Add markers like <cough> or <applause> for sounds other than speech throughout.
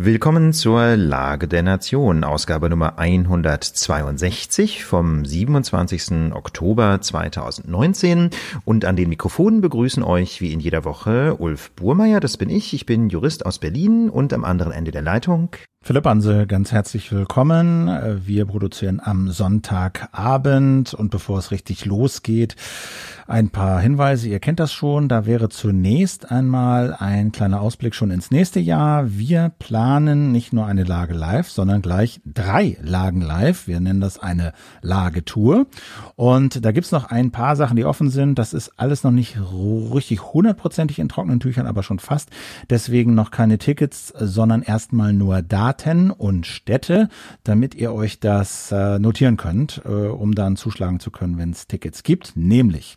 Willkommen zur Lage der Nation, Ausgabe Nummer 162 vom 27. Oktober 2019. Und an den Mikrofonen begrüßen euch wie in jeder Woche Ulf Burmeier, das bin ich, ich bin Jurist aus Berlin und am anderen Ende der Leitung Philipp Anse, ganz herzlich willkommen. Wir produzieren am Sonntagabend und bevor es richtig losgeht, ein paar Hinweise. Ihr kennt das schon. Da wäre zunächst einmal ein kleiner Ausblick schon ins nächste Jahr. Wir planen nicht nur eine Lage live, sondern gleich drei Lagen live. Wir nennen das eine Lagetour. Und da gibt's noch ein paar Sachen, die offen sind. Das ist alles noch nicht richtig hundertprozentig in trockenen Tüchern, aber schon fast. Deswegen noch keine Tickets, sondern erstmal nur Daten Daten und Städte, damit ihr euch das äh, notieren könnt, äh, um dann zuschlagen zu können, wenn es Tickets gibt. Nämlich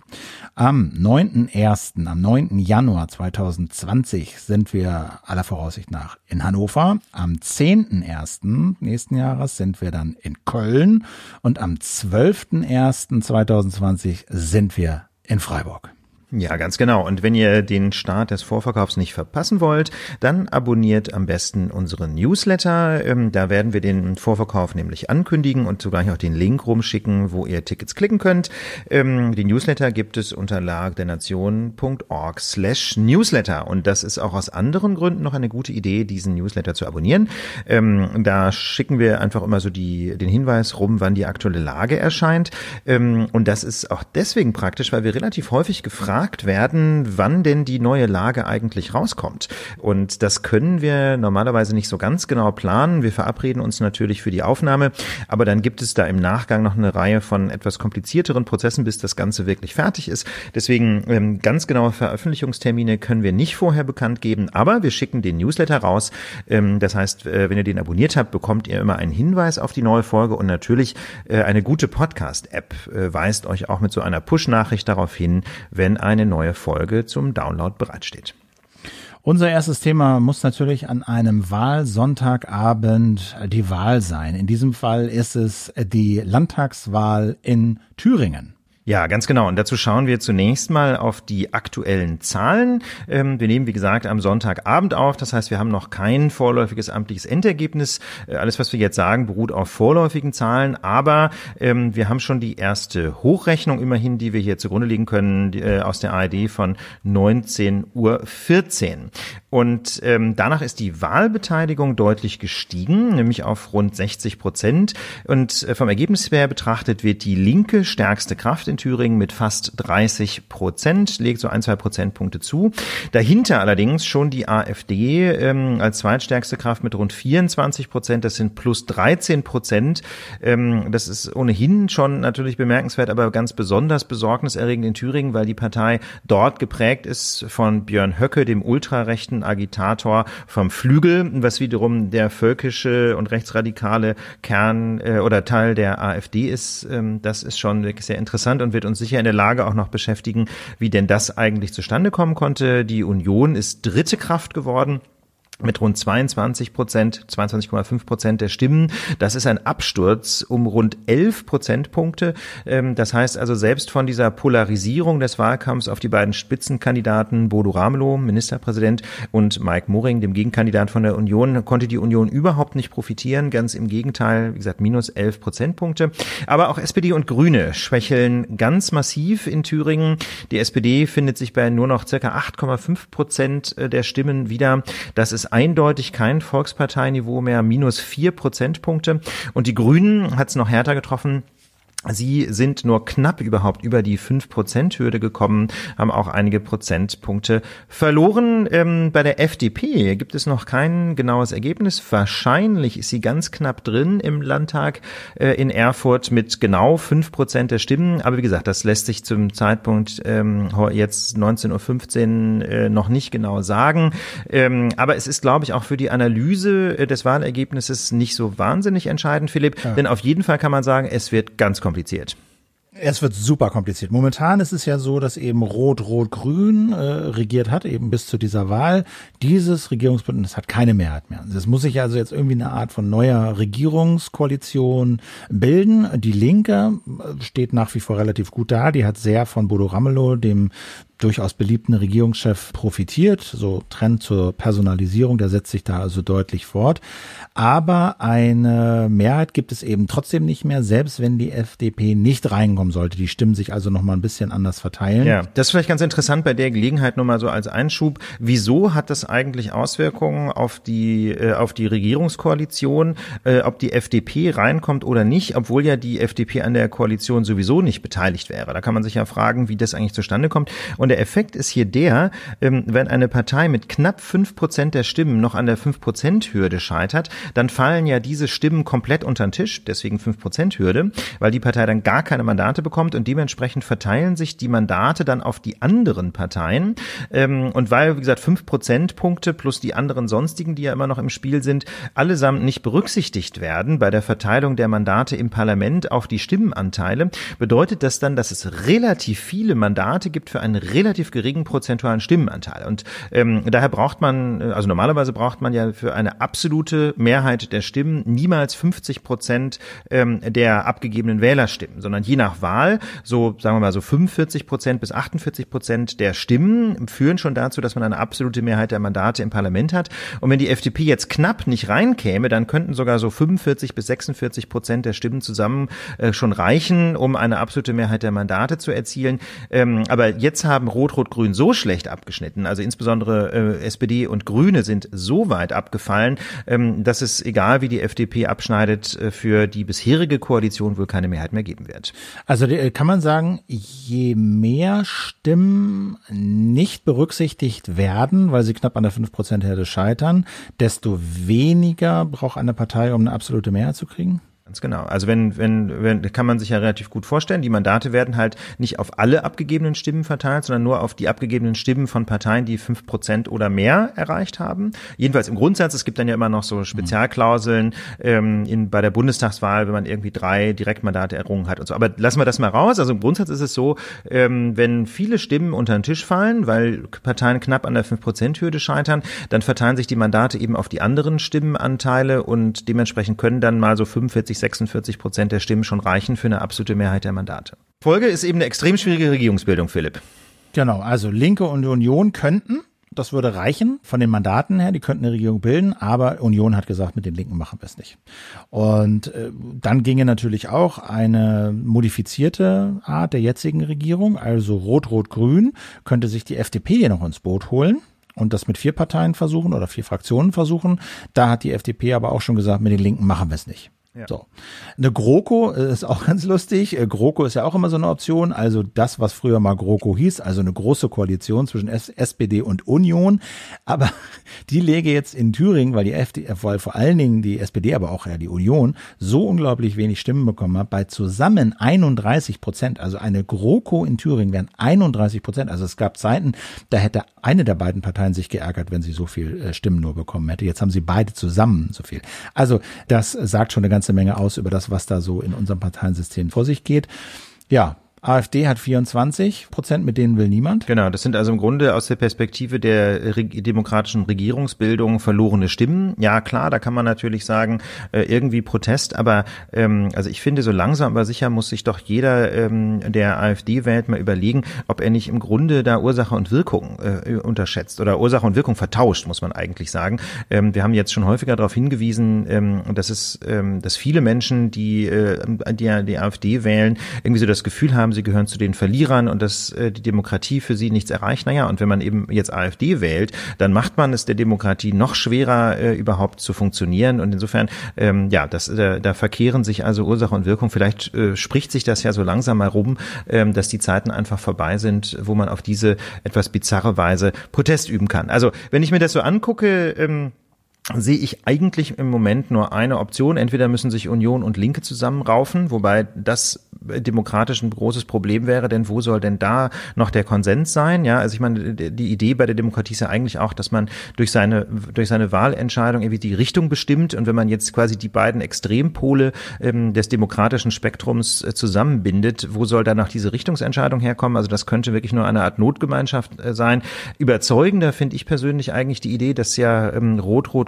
am 9.1., am 9. Januar 2020 sind wir aller Voraussicht nach in Hannover. Am 10.1. nächsten Jahres sind wir dann in Köln und am 12.1.2020 sind wir in Freiburg. Ja, ganz genau. Und wenn ihr den Start des Vorverkaufs nicht verpassen wollt, dann abonniert am besten unseren Newsletter. Ähm, da werden wir den Vorverkauf nämlich ankündigen und zugleich auch den Link rumschicken, wo ihr Tickets klicken könnt. Ähm, den Newsletter gibt es unter lagdernation.org slash Newsletter. Und das ist auch aus anderen Gründen noch eine gute Idee, diesen Newsletter zu abonnieren. Ähm, da schicken wir einfach immer so die, den Hinweis rum, wann die aktuelle Lage erscheint. und das ist auch deswegen praktisch, weil wir relativ häufig gefragt gefragt werden, wann denn die neue Lage eigentlich rauskommt. Und das können wir normalerweise nicht so ganz genau planen. Wir verabreden uns natürlich für die Aufnahme, aber dann gibt es da im Nachgang noch eine Reihe von etwas komplizierteren Prozessen, bis das Ganze wirklich fertig ist. Deswegen ähm, ganz genaue Veröffentlichungstermine können wir nicht vorher bekannt geben, aber wir schicken den Newsletter raus. Ähm, das heißt, äh, wenn ihr den abonniert habt, bekommt ihr immer einen Hinweis auf die neue Folge und natürlich äh, eine gute Podcast-App äh, weist euch auch mit so einer Push-Nachricht darauf hin, wenn ein eine neue Folge zum Download bereitsteht. Unser erstes Thema muss natürlich an einem Wahlsonntagabend die Wahl sein. In diesem Fall ist es die Landtagswahl in Thüringen. Ja, ganz genau. Und dazu schauen wir zunächst mal auf die aktuellen Zahlen. Ähm, wir nehmen, wie gesagt, am Sonntagabend auf. Das heißt, wir haben noch kein vorläufiges amtliches Endergebnis. Äh, alles, was wir jetzt sagen, beruht auf vorläufigen Zahlen. Aber ähm, wir haben schon die erste Hochrechnung immerhin, die wir hier zugrunde legen können, äh, aus der ARD von 19.14 Uhr. Und ähm, danach ist die Wahlbeteiligung deutlich gestiegen, nämlich auf rund 60 Prozent. Und äh, vom Ergebnis her betrachtet wird die linke stärkste Kraft in Thüringen mit fast 30 Prozent, legt so ein, zwei Prozentpunkte zu. Dahinter allerdings schon die AfD ähm, als zweitstärkste Kraft mit rund 24 Prozent. Das sind plus 13 Prozent. Ähm, das ist ohnehin schon natürlich bemerkenswert, aber ganz besonders besorgniserregend in Thüringen, weil die Partei dort geprägt ist von Björn Höcke, dem ultrarechten Agitator vom Flügel, was wiederum der völkische und rechtsradikale Kern äh, oder Teil der AfD ist. Ähm, das ist schon wirklich sehr interessant und wird uns sicher in der Lage auch noch beschäftigen, wie denn das eigentlich zustande kommen konnte. Die Union ist dritte Kraft geworden mit rund 22 Prozent, 22,5 Prozent der Stimmen. Das ist ein Absturz um rund 11 Prozentpunkte. Ähm, das heißt also, selbst von dieser Polarisierung des Wahlkampfs auf die beiden Spitzenkandidaten Bodo Ramelow, Ministerpräsident, und Mike Moring, dem Gegenkandidat von der Union, konnte die Union überhaupt nicht profitieren. Ganz im Gegenteil, wie gesagt, minus 11 Prozentpunkte. Aber auch SPD und Grüne schwächeln ganz massiv in Thüringen. Die SPD findet sich bei nur noch circa 8,5 Prozent äh, der Stimmen wieder. Das ist eindeutig kein Volksparteiniveau mehr, minus vier Prozentpunkte. Und die Grünen hat es noch härter getroffen. Sie sind nur knapp überhaupt über die 5%-Hürde gekommen, haben auch einige Prozentpunkte verloren. Ähm, bei der FDP gibt es noch kein genaues Ergebnis. Wahrscheinlich ist sie ganz knapp drin im Landtag äh, in Erfurt mit genau 5% der Stimmen. Aber wie gesagt, das lässt sich zum Zeitpunkt ähm, jetzt 19.15 Uhr äh, noch nicht genau sagen. Ähm, aber es ist, glaube ich, auch für die Analyse äh, des Wahlergebnisses nicht so wahnsinnig entscheidend, Philipp. Ja. Denn auf jeden Fall kann man sagen, es wird ganz kompliziert. Es wird super kompliziert. Momentan ist es ja so, dass eben Rot-Rot-Grün äh, regiert hat, eben bis zu dieser Wahl. Dieses Regierungsbündnis hat keine Mehrheit mehr. Es muss sich also jetzt irgendwie eine Art von neuer Regierungskoalition bilden. Die Linke äh, steht nach wie vor relativ gut da. Die hat sehr von Bodo Ramelow, dem durchaus beliebten Regierungschef profitiert. So Trend zur Personalisierung, der setzt sich da also deutlich fort. Aber eine Mehrheit gibt es eben trotzdem nicht mehr, selbst wenn die FDP nicht reinkommen sollte. Die Stimmen sich also noch mal ein bisschen anders verteilen. Ja, das ist vielleicht ganz interessant bei der Gelegenheit nur mal so als Einschub. Wieso hat das eigentlich Auswirkungen auf die, äh, auf die Regierungskoalition, äh, ob die FDP reinkommt oder nicht, obwohl ja die FDP an der Koalition sowieso nicht beteiligt wäre? Da kann man sich ja fragen, wie das eigentlich zustande kommt. Und der Effekt ist hier der, ähm, wenn eine Partei mit knapp fünf Prozent der Stimmen noch an der fünf Prozent Hürde scheitert, dann fallen ja diese Stimmen komplett unter den Tisch, deswegen 5%-Hürde, weil die Partei dann gar keine Mandate bekommt und dementsprechend verteilen sich die Mandate dann auf die anderen Parteien. Ähm, und weil, wie gesagt, 5 Prozentpunkte plus die anderen sonstigen, die ja immer noch im Spiel sind, allesamt nicht berücksichtigt werden bei der Verteilung der Mandate im Parlament auf die Stimmenanteile, bedeutet das dann, dass es relativ viele Mandate gibt für einen relativ geringen prozentualen Stimmenanteil. Und ähm, daher braucht man, also normalerweise braucht man ja für eine absolute Mehrheit Mehrheit der Stimmen niemals 50 Prozent ähm, der abgegebenen Wählerstimmen, sondern je nach Wahl, so sagen wir mal so 45 Prozent bis 48 Prozent der Stimmen führen schon dazu, dass man eine absolute Mehrheit der Mandate im Parlament hat. Und wenn die FDP jetzt knapp nicht reinkäme, dann könnten sogar so 45 bis 46 Prozent der Stimmen zusammen äh, schon reichen, um eine absolute Mehrheit der Mandate zu erzielen. Ähm, aber jetzt haben Rot-Rot-Grün so schlecht abgeschnitten, also insbesondere äh, SPD und Grüne sind so weit abgefallen, ähm, dass es, egal wie die FDP abschneidet, äh, für die bisherige Koalition wohl keine Mehrheit mehr geben wird. Also äh, kann man sagen, je mehr Stimmen nicht berücksichtigt werden, weil sie knapp an der 5%-Herde scheitern, desto weniger braucht eine Partei, um eine absolute Mehrheit zu kriegen? Ganz genau. Also wenn, wenn, wenn, kann man sich ja relativ gut vorstellen, die Mandate werden halt nicht auf alle abgegebenen Stimmen verteilt, sondern nur auf die abgegebenen Stimmen von Parteien, die fünf Prozent oder mehr erreicht haben. Jedenfalls im Grundsatz, es gibt dann ja immer noch so Spezialklauseln ähm, in, bei der Bundestagswahl, wenn man irgendwie drei Direktmandate errungen hat und so. Aber lassen wir das mal raus. Also im Grundsatz ist es so, ähm, wenn viele Stimmen unter den Tisch fallen, weil Parteien knapp an der fünf Prozent Hürde scheitern, dann verteilen sich die Mandate eben auf die anderen Stimmenanteile und dementsprechend können dann mal so 45 46 Prozent der Stimmen schon reichen für eine absolute Mehrheit der Mandate. Folge ist eben eine extrem schwierige Regierungsbildung, Philipp. Genau, also Linke und Union könnten, das würde reichen von den Mandaten her, die könnten eine Regierung bilden, aber Union hat gesagt, mit den Linken machen wir es nicht. Und äh, dann ginge natürlich auch eine modifizierte Art der jetzigen Regierung, also Rot-Rot-Grün, könnte sich die FDP hier noch ins Boot holen und das mit vier Parteien versuchen oder vier Fraktionen versuchen. Da hat die FDP aber auch schon gesagt, mit den Linken machen wir es nicht. Ja. So. Eine GroKo äh, ist auch <laughs> ganz lustig. Äh, GroKo ist ja auch immer so eine Option. Also das, was früher mal GroKo hieß, also eine große Koalition zwischen SPD und Union. Aber <laughs> die lege jetzt in Thüringen, weil die FDP, weil vor allen Dingen die SPD, aber auch ja die Union, so unglaublich wenig Stimmen bekommen hat, bei zusammen 31 Prozent. Also eine GroKo in Thüringen wären 31 Prozent. Also es gab Zeiten, da hätte eine der beiden Parteien sich geärgert, wenn sie so viel äh, Stimmen nur bekommen hätte. Jetzt haben sie beide zusammen so viel. Also das sagt schon eine ganze ganze Menge aus über das, was da so in unserem Parteiensystem vor sich geht. Ja, AfD hat 24 Prozent, mit denen will niemand. Genau, das sind also im Grunde aus der Perspektive der demokratischen Regierungsbildung verlorene Stimmen. Ja, klar, da kann man natürlich sagen, äh, irgendwie Protest, aber ähm, also ich finde, so langsam aber sicher muss sich doch jeder, ähm, der AfD wählt, mal überlegen, ob er nicht im Grunde da Ursache und Wirkung äh, unterschätzt oder Ursache und Wirkung vertauscht, muss man eigentlich sagen. Ähm, wir haben jetzt schon häufiger darauf hingewiesen, ähm, dass es, ähm, dass viele Menschen, die, äh, die die AfD wählen, irgendwie so das Gefühl haben, haben, sie gehören zu den Verlierern und dass äh, die Demokratie für sie nichts erreicht. Naja, und wenn man eben jetzt AfD wählt, dann macht man es der Demokratie noch schwerer, äh, überhaupt zu funktionieren. Und insofern, ähm, ja, das, äh, da verkehren sich also Ursache und Wirkung. Vielleicht äh, spricht sich das ja so langsam mal rum, ähm, dass die Zeiten einfach vorbei sind, wo man auf diese etwas bizarre Weise Protest üben kann. Also, wenn ich mir das so angucke, ähm, sehe ich eigentlich im Moment nur eine Option. Entweder müssen sich Union und Linke zusammenraufen, wobei das demokratisch ein großes Problem wäre, denn wo soll denn da noch der Konsens sein? Ja, also ich meine, die Idee bei der Demokratie ist ja eigentlich auch, dass man durch seine, durch seine Wahlentscheidung irgendwie die Richtung bestimmt und wenn man jetzt quasi die beiden Extrempole ähm, des demokratischen Spektrums äh, zusammenbindet, wo soll da noch diese Richtungsentscheidung herkommen? Also das könnte wirklich nur eine Art Notgemeinschaft äh, sein. Überzeugender finde ich persönlich eigentlich die Idee, dass ja ähm,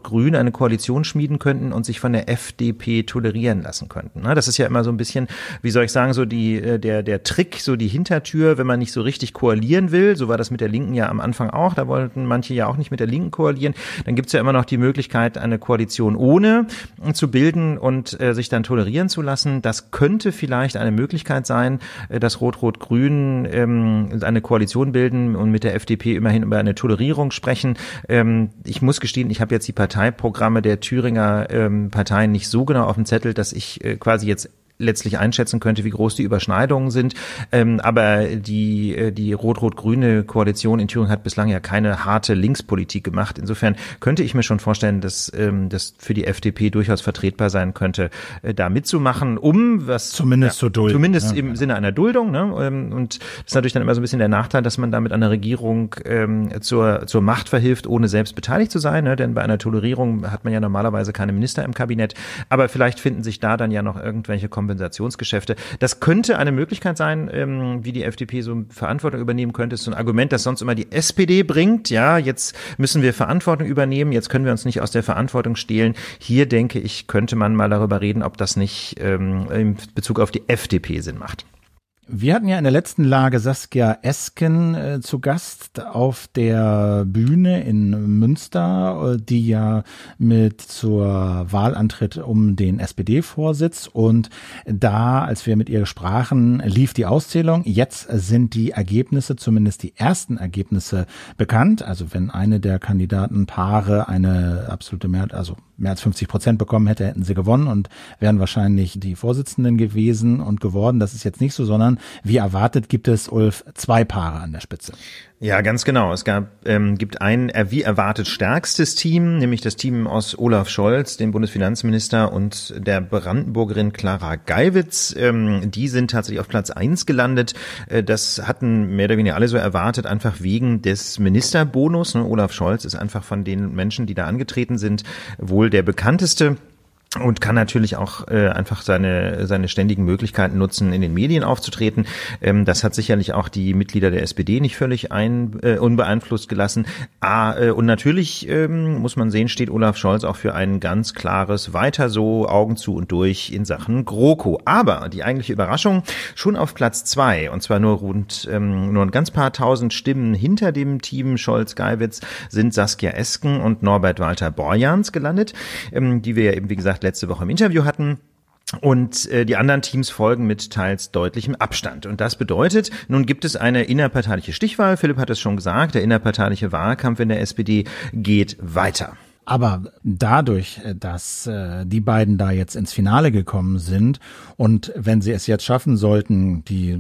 Rot-Rot-Grün eine Koalition schmieden könnten und sich von der FDP tolerieren lassen könnten. Na, das ist ja immer so ein bisschen, wie soll ich sagen, so die, äh, der, der Trick, so die Hintertür, wenn man nicht so richtig koalieren will. So war das mit der Linken ja am Anfang auch. Da wollten manche ja auch nicht mit der Linken koalieren. Dann gibt's ja immer noch die Möglichkeit, eine Koalition ohne zu bilden und äh, sich dann tolerieren zu lassen. Das könnte vielleicht eine Möglichkeit sein, äh, dass Rot-Rot-Grün ähm, eine Koalition bilden und mit der FDP immerhin über eine Tolerierung sprechen. Ähm, ich muss gestehen, ich habe jetzt die Parteiprogramme der Thüringer ähm, Parteien nicht so genau auf dem Zettel, dass ich äh, quasi jetzt letztlich einschätzen könnte, wie groß die Überschneidungen sind. Ähm, aber die, äh, die rot-rot-grüne Koalition in Thüringen hat bislang ja keine harte Linkspolitik gemacht. Insofern könnte ich mir schon vorstellen, dass ähm, das für die FDP durchaus vertretbar sein könnte, äh, da mitzumachen, um was zumindest ja, zu dulden. Zumindest ja, im genau. Sinne einer Duldung. Ne? Ähm, und das ist natürlich dann immer so ein bisschen der Nachteil, dass man da mit einer Regierung ähm, zur, zur Macht verhilft, ohne selbst beteiligt zu sein. Ne? Denn bei einer Tolerierung hat man ja normalerweise keine Minister im Kabinett. Aber vielleicht finden sich da dann ja noch irgendwelche Kompetenzen Kompensationsgeschäfte. Das könnte eine Möglichkeit sein, ähm, wie die FDP so Verantwortung übernehmen könnte. Ist so ein Argument, das sonst immer die SPD bringt. Ja, jetzt müssen wir Verantwortung übernehmen. Jetzt können wir uns nicht aus der Verantwortung stehlen. Hier denke ich, könnte man mal darüber reden, ob das nicht ähm, in Bezug auf die FDP Sinn macht. Wir hatten ja in der letzten Lage Saskia Esken äh, zu Gast auf der Bühne in Münster, äh, die ja mit zur Wahl antritt um den SPD-Vorsitz. Und da, als wir mit ihr sprachen, lief die Auszählung. Jetzt sind die Ergebnisse, zumindest die ersten Ergebnisse bekannt. Also wenn eine der Kandidatenpaare eine absolute Mehrheit, also mehr als 50 Prozent bekommen hätte, hätten sie gewonnen und wären wahrscheinlich die Vorsitzenden gewesen und geworden. Das ist jetzt nicht so, sondern wie erwartet gibt es, Ulf, zwei Paare an der Spitze. Ja, ganz genau. Es gab, ähm, gibt ein wie erwartet stärkstes Team, nämlich das Team aus Olaf Scholz, dem Bundesfinanzminister, und der Brandenburgerin Clara Geiwitz. Ähm, die sind tatsächlich auf Platz eins gelandet. Äh, das hatten mehr oder weniger alle so erwartet, einfach wegen des Ministerbonus. Ne? Olaf Scholz ist einfach von den Menschen, die da angetreten sind, wohl der bekannteste und kann natürlich auch äh, einfach seine seine ständigen Möglichkeiten nutzen, in den Medien aufzutreten. Ähm, das hat sicherlich auch die Mitglieder der SPD nicht völlig ein, äh, unbeeinflusst gelassen. Ah, äh, und natürlich ähm, muss man sehen, steht Olaf Scholz auch für ein ganz klares Weiter so, Augen zu und durch in Sachen GroKo. Aber die eigentliche Überraschung schon auf Platz zwei und zwar nur rund ähm, nur ein ganz paar tausend Stimmen hinter dem Team Scholz-Geiwitz sind Saskia Esken und Norbert Walter Borjans gelandet, ähm, die wir ja eben wie gesagt letzte Woche im Interview hatten. Und äh, die anderen Teams folgen mit teils deutlichem Abstand. Und das bedeutet, nun gibt es eine innerparteiliche Stichwahl. Philipp hat es schon gesagt, der innerparteiliche Wahlkampf in der SPD geht weiter. Aber dadurch, äh, dass äh, die beiden da jetzt ins Finale gekommen sind und wenn sie es jetzt schaffen sollten, die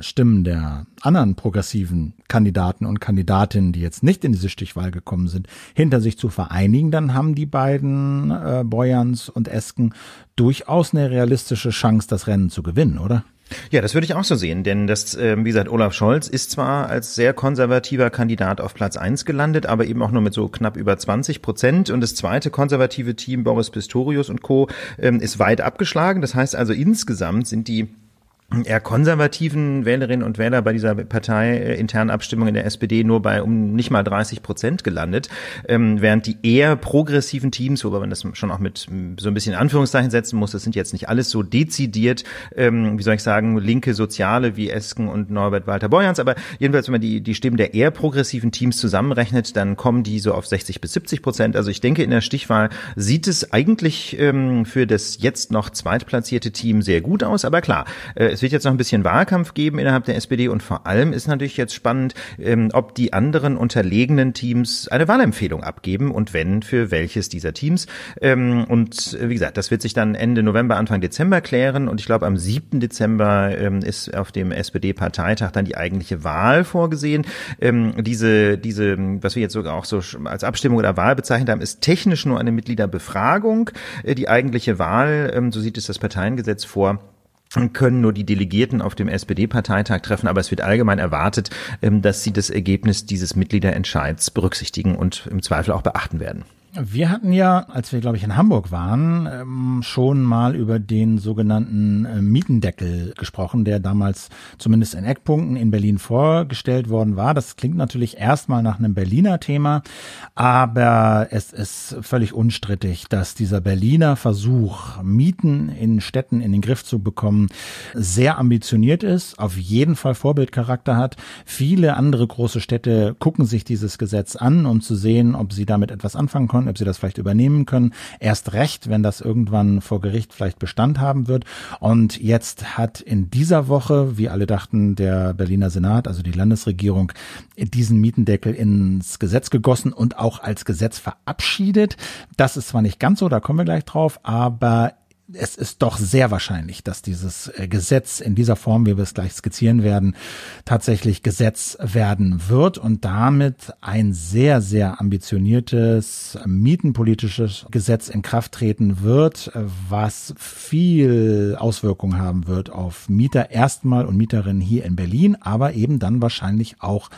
Stimmen der anderen progressiven Kandidaten und Kandidatinnen, die jetzt nicht in diese Stichwahl gekommen sind, hinter sich zu vereinigen, dann haben die beiden äh, Boyans und Esken durchaus eine realistische Chance, das Rennen zu gewinnen, oder? Ja, das würde ich auch so sehen, denn das, äh, wie gesagt, Olaf Scholz ist zwar als sehr konservativer Kandidat auf Platz eins gelandet, aber eben auch nur mit so knapp über 20 Prozent. Und das zweite konservative Team, Boris Pistorius und Co., ähm, ist weit abgeschlagen. Das heißt also, insgesamt sind die eher konservativen Wählerinnen und Wähler bei dieser Partei äh, Abstimmung in der SPD nur bei um nicht mal 30 Prozent gelandet, ähm, während die eher progressiven Teams, wobei man das schon auch mit so ein bisschen Anführungszeichen setzen muss, das sind jetzt nicht alles so dezidiert, ähm, wie soll ich sagen, linke Soziale wie Esken und Norbert Walter Borjans, aber jedenfalls, wenn man die, die Stimmen der eher progressiven Teams zusammenrechnet, dann kommen die so auf 60 bis 70 Prozent. Also ich denke, in der Stichwahl sieht es eigentlich ähm, für das jetzt noch zweitplatzierte Team sehr gut aus, aber klar, äh, es wird jetzt noch ein bisschen Wahlkampf geben innerhalb der SPD und vor allem ist natürlich jetzt spannend, ähm, ob die anderen unterlegenen Teams eine Wahlempfehlung abgeben und wenn, für welches dieser Teams. Ähm, und wie gesagt, das wird sich dann Ende November, Anfang Dezember klären und ich glaube, am 7. Dezember ähm, ist auf dem SPD-Parteitag dann die eigentliche Wahl vorgesehen. diese, diese, was wir jetzt sogar auch so als Abstimmung oder Wahl bezeichnet haben, ist technisch nur eine Mitgliederbefragung. Äh, die eigentliche Wahl, so sieht es das Parteiengesetz vor, können nur die Delegierten auf dem SPD-Parteitag treffen, aber es wird allgemein erwartet, ähm, dass sie das Ergebnis dieses Mitgliederentscheids berücksichtigen und im Zweifel auch beachten werden. Wir hatten ja, als wir, glaube ich, in Hamburg waren, ähm, schon mal über den sogenannten äh, Mietendeckel gesprochen, der damals zumindest in Eckpunkten in Berlin vorgestellt worden war. Das klingt natürlich erstmal nach einem Berliner Thema, aber es ist völlig unstrittig, dass dieser Berliner Versuch, Mieten in Städten in den Griff zu bekommen, sehr ambitioniert ist, auf jeden Fall Vorbildcharakter hat. Viele andere große Städte gucken sich dieses Gesetz an, um zu sehen, ob sie damit etwas anfangen können ob sie das vielleicht übernehmen können. Erst recht, wenn das irgendwann vor Gericht vielleicht Bestand haben wird. Und jetzt hat in dieser Woche, wie alle dachten, der Berliner Senat, also die Landesregierung, diesen Mietendeckel ins Gesetz gegossen und auch als Gesetz verabschiedet. Das ist zwar nicht ganz so, da kommen wir gleich drauf, aber es ist doch sehr wahrscheinlich, dass dieses äh, Gesetz in dieser Form, wie wir es gleich skizzieren werden, tatsächlich Gesetz werden wird und damit ein sehr, sehr ambitioniertes mietenpolitisches Gesetz in Kraft treten wird, was viel Auswirkungen haben wird auf Mieter erstmal und Mieterinnen hier in Berlin, aber eben dann wahrscheinlich auch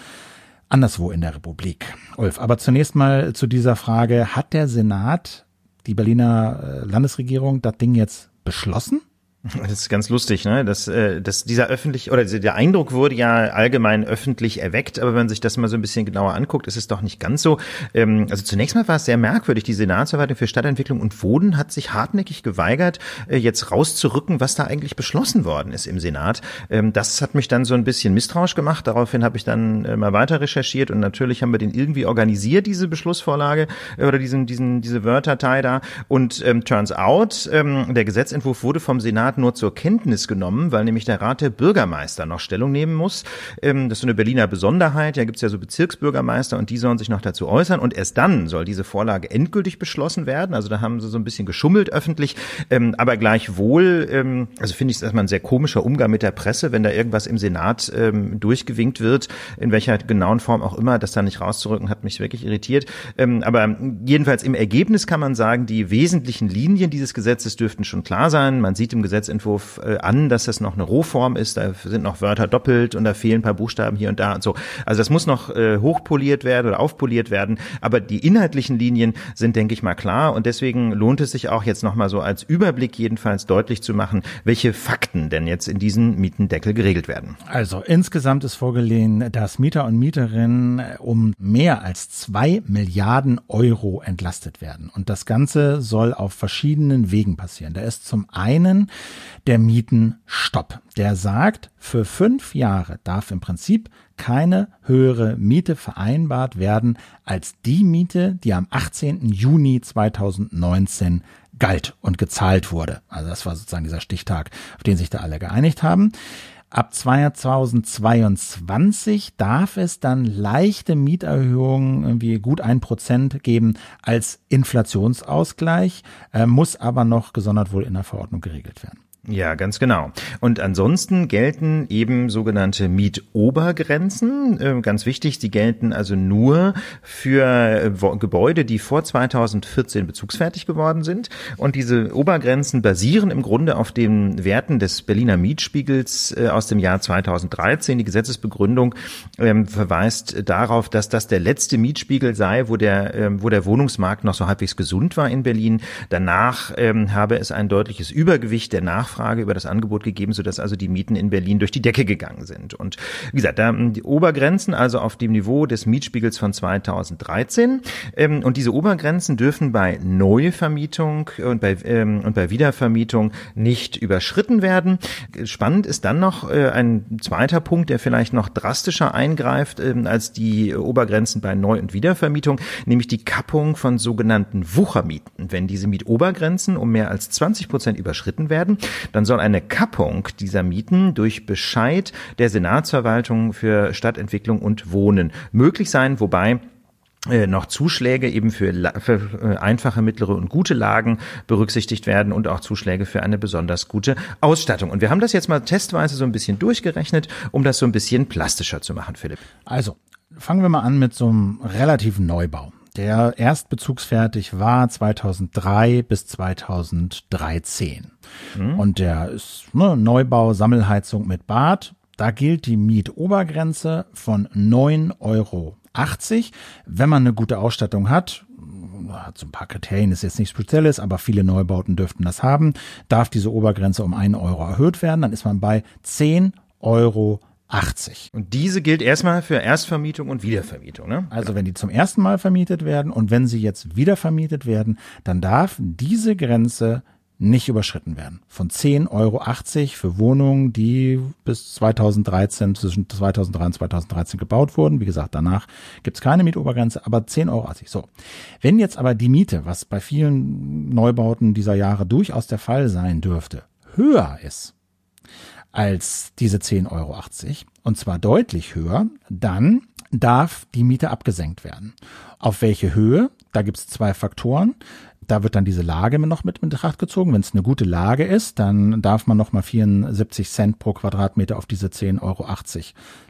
anderswo in der Republik. Ulf, aber zunächst mal zu dieser Frage, hat der Senat die Berliner äh, Landesregierung das Ding jetzt beschlossen? <laughs> Das ist ganz lustig, ne? Dass, äh, dass dieser öffentlich oder der Eindruck wurde ja allgemein öffentlich erweckt, aber wenn man sich das mal so ein bisschen genauer anguckt, ist es doch nicht ganz so. Ähm, also zunächst mal war es sehr merkwürdig. Die Senatsverwaltung für Stadtentwicklung und Wohnen hat sich hartnäckig geweigert, äh, jetzt rauszurücken, was da eigentlich beschlossen worden ist im Senat. Ähm, das hat mich dann so ein bisschen misstrauisch gemacht. Daraufhin habe ich dann äh, mal weiter recherchiert und natürlich haben wir den irgendwie organisiert, diese Beschlussvorlage äh, oder diesen, diesen, diese Wörterteil da. Und ähm, turns out, ähm, der Gesetzentwurf wurde vom Senat Rat nur zur Kenntnis genommen, weil nämlich der Rat der Bürgermeister noch Stellung nehmen muss. Ähm, das ist so eine Berliner Besonderheit. Ja, gibt's ja so Bezirksbürgermeister und die sollen sich noch dazu äußern. Und erst dann soll diese Vorlage endgültig beschlossen werden. Also da haben sie so ein bisschen geschummelt öffentlich. Ähm, aber gleichwohl, ähm, also finde ich es erstmal ein sehr komischer Umgang mit der Presse, wenn da irgendwas im Senat durchgewinkt wird, in welcher genauen Form auch immer, das da nicht rauszurücken, hat mich wirklich irritiert. aber jedenfalls im Ergebnis kann man sagen, die wesentlichen Linien dieses Gesetzes dürften schon klar sein. Man sieht im Gesetz Gesetzentwurf äh, an, dass das noch eine Rohform ist. Da sind noch Wörter doppelt und da fehlen ein paar Buchstaben hier und da und so. Also das muss noch äh, hochpoliert werden oder aufpoliert werden. Aber die inhaltlichen Linien sind, denke ich mal, klar. Und deswegen lohnt es sich auch jetzt nochmal so als Überblick jedenfalls deutlich zu machen, welche Fakten denn jetzt in diesen Mietendeckel geregelt werden. Also insgesamt ist vorgelegen, dass Mieter und Mieterinnen um mehr als zwei Milliarden Euro entlastet werden. Und das Ganze soll auf verschiedenen Wegen passieren. Da ist zum einen der Mietenstopp. Der sagt, für fünf Jahre darf im Prinzip keine höhere Miete vereinbart werden als die Miete, die am 18. Juni 2019 galt und gezahlt wurde. Also das war sozusagen dieser Stichtag, auf den sich da alle geeinigt haben. Ab 2022 darf es dann leichte Mieterhöhungen, irgendwie gut ein Prozent geben als Inflationsausgleich, äh, muss aber noch gesondert wohl in der Verordnung geregelt werden. Ja, ganz genau. Und ansonsten gelten eben sogenannte Mietobergrenzen. Ähm, ganz wichtig, die gelten also nur für äh, Gebäude, die vor 2014 bezugsfertig geworden sind. Und diese Obergrenzen basieren im Grunde auf den Werten des Berliner Mietspiegels äh, aus dem Jahr 2013. Die Gesetzesbegründung ähm, verweist darauf, dass das der letzte Mietspiegel sei, wo der, ähm, wo der Wohnungsmarkt noch so halbwegs gesund war in Berlin. Danach habe es ein deutliches Übergewicht der Nachfrage Nachfrage über das Angebot gegeben, sodass also die Mieten in Berlin durch die Decke gegangen sind. Und wie gesagt, da die Obergrenzen also auf dem Niveau des Mietspiegels von 2013. Ähm, und diese Obergrenzen dürfen bei Neuvermietung und bei, ähm, und bei Wiedervermietung nicht überschritten werden. Spannend ist dann noch äh, ein zweiter Punkt, der vielleicht noch drastischer eingreift ähm, als die Obergrenzen bei Neu- und Wiedervermietung, nämlich die Kappung von sogenannten Wuchermieten. Wenn diese Mietobergrenzen um mehr als 20 Prozent überschritten werden, dann soll eine Kappung dieser Mieten durch Bescheid der Senatsverwaltung für Stadtentwicklung und Wohnen möglich sein, wobei äh, noch Zuschläge eben für, für, äh, einfache, mittlere und gute Lagen berücksichtigt werden und auch Zuschläge für eine besonders gute Ausstattung. Und wir haben das jetzt mal testweise so ein bisschen durchgerechnet, um das so ein bisschen plastischer zu machen, Philipp. Also, fangen wir mal an mit so einem relativen Neubau der erst bezugsfertig war 2003 bis 2013. Mhm. Und der ist ne, Neubau, Sammelheizung mit Bad. Da gilt die Mietobergrenze von 9,80 Euro. Wenn man eine gute Ausstattung hat, hat so ein paar Kriterien, ist jetzt nichts Spezielles, aber viele Neubauten dürften das haben, darf diese Obergrenze um einen Euro erhöht werden, dann ist man bei 10 Euro 80. Und diese gilt erstmal für Erstvermietung und Wiedervermietung, ne? Also wenn die zum ersten Mal vermietet werden und wenn sie jetzt wieder vermietet werden, dann darf diese Grenze nicht überschritten werden. Von 10,80 Euro für Wohnungen, die bis 2013, zwischen 2003 und 2013 gebaut wurden. Wie gesagt, danach gibt es keine Mietobergrenze, aber 10,80 Euro. So. Wenn jetzt aber die Miete, was bei vielen Neubauten dieser Jahre durchaus der Fall sein dürfte, höher ist als diese 10,80 Euro, und zwar deutlich höher, dann darf die Miete abgesenkt werden. Auf welche Höhe? Da gibt es zwei Faktoren da wird dann diese Lage noch mit in Betracht gezogen. Wenn es eine gute Lage ist, dann darf man noch mal 74 Cent pro Quadratmeter auf diese 10,80 Euro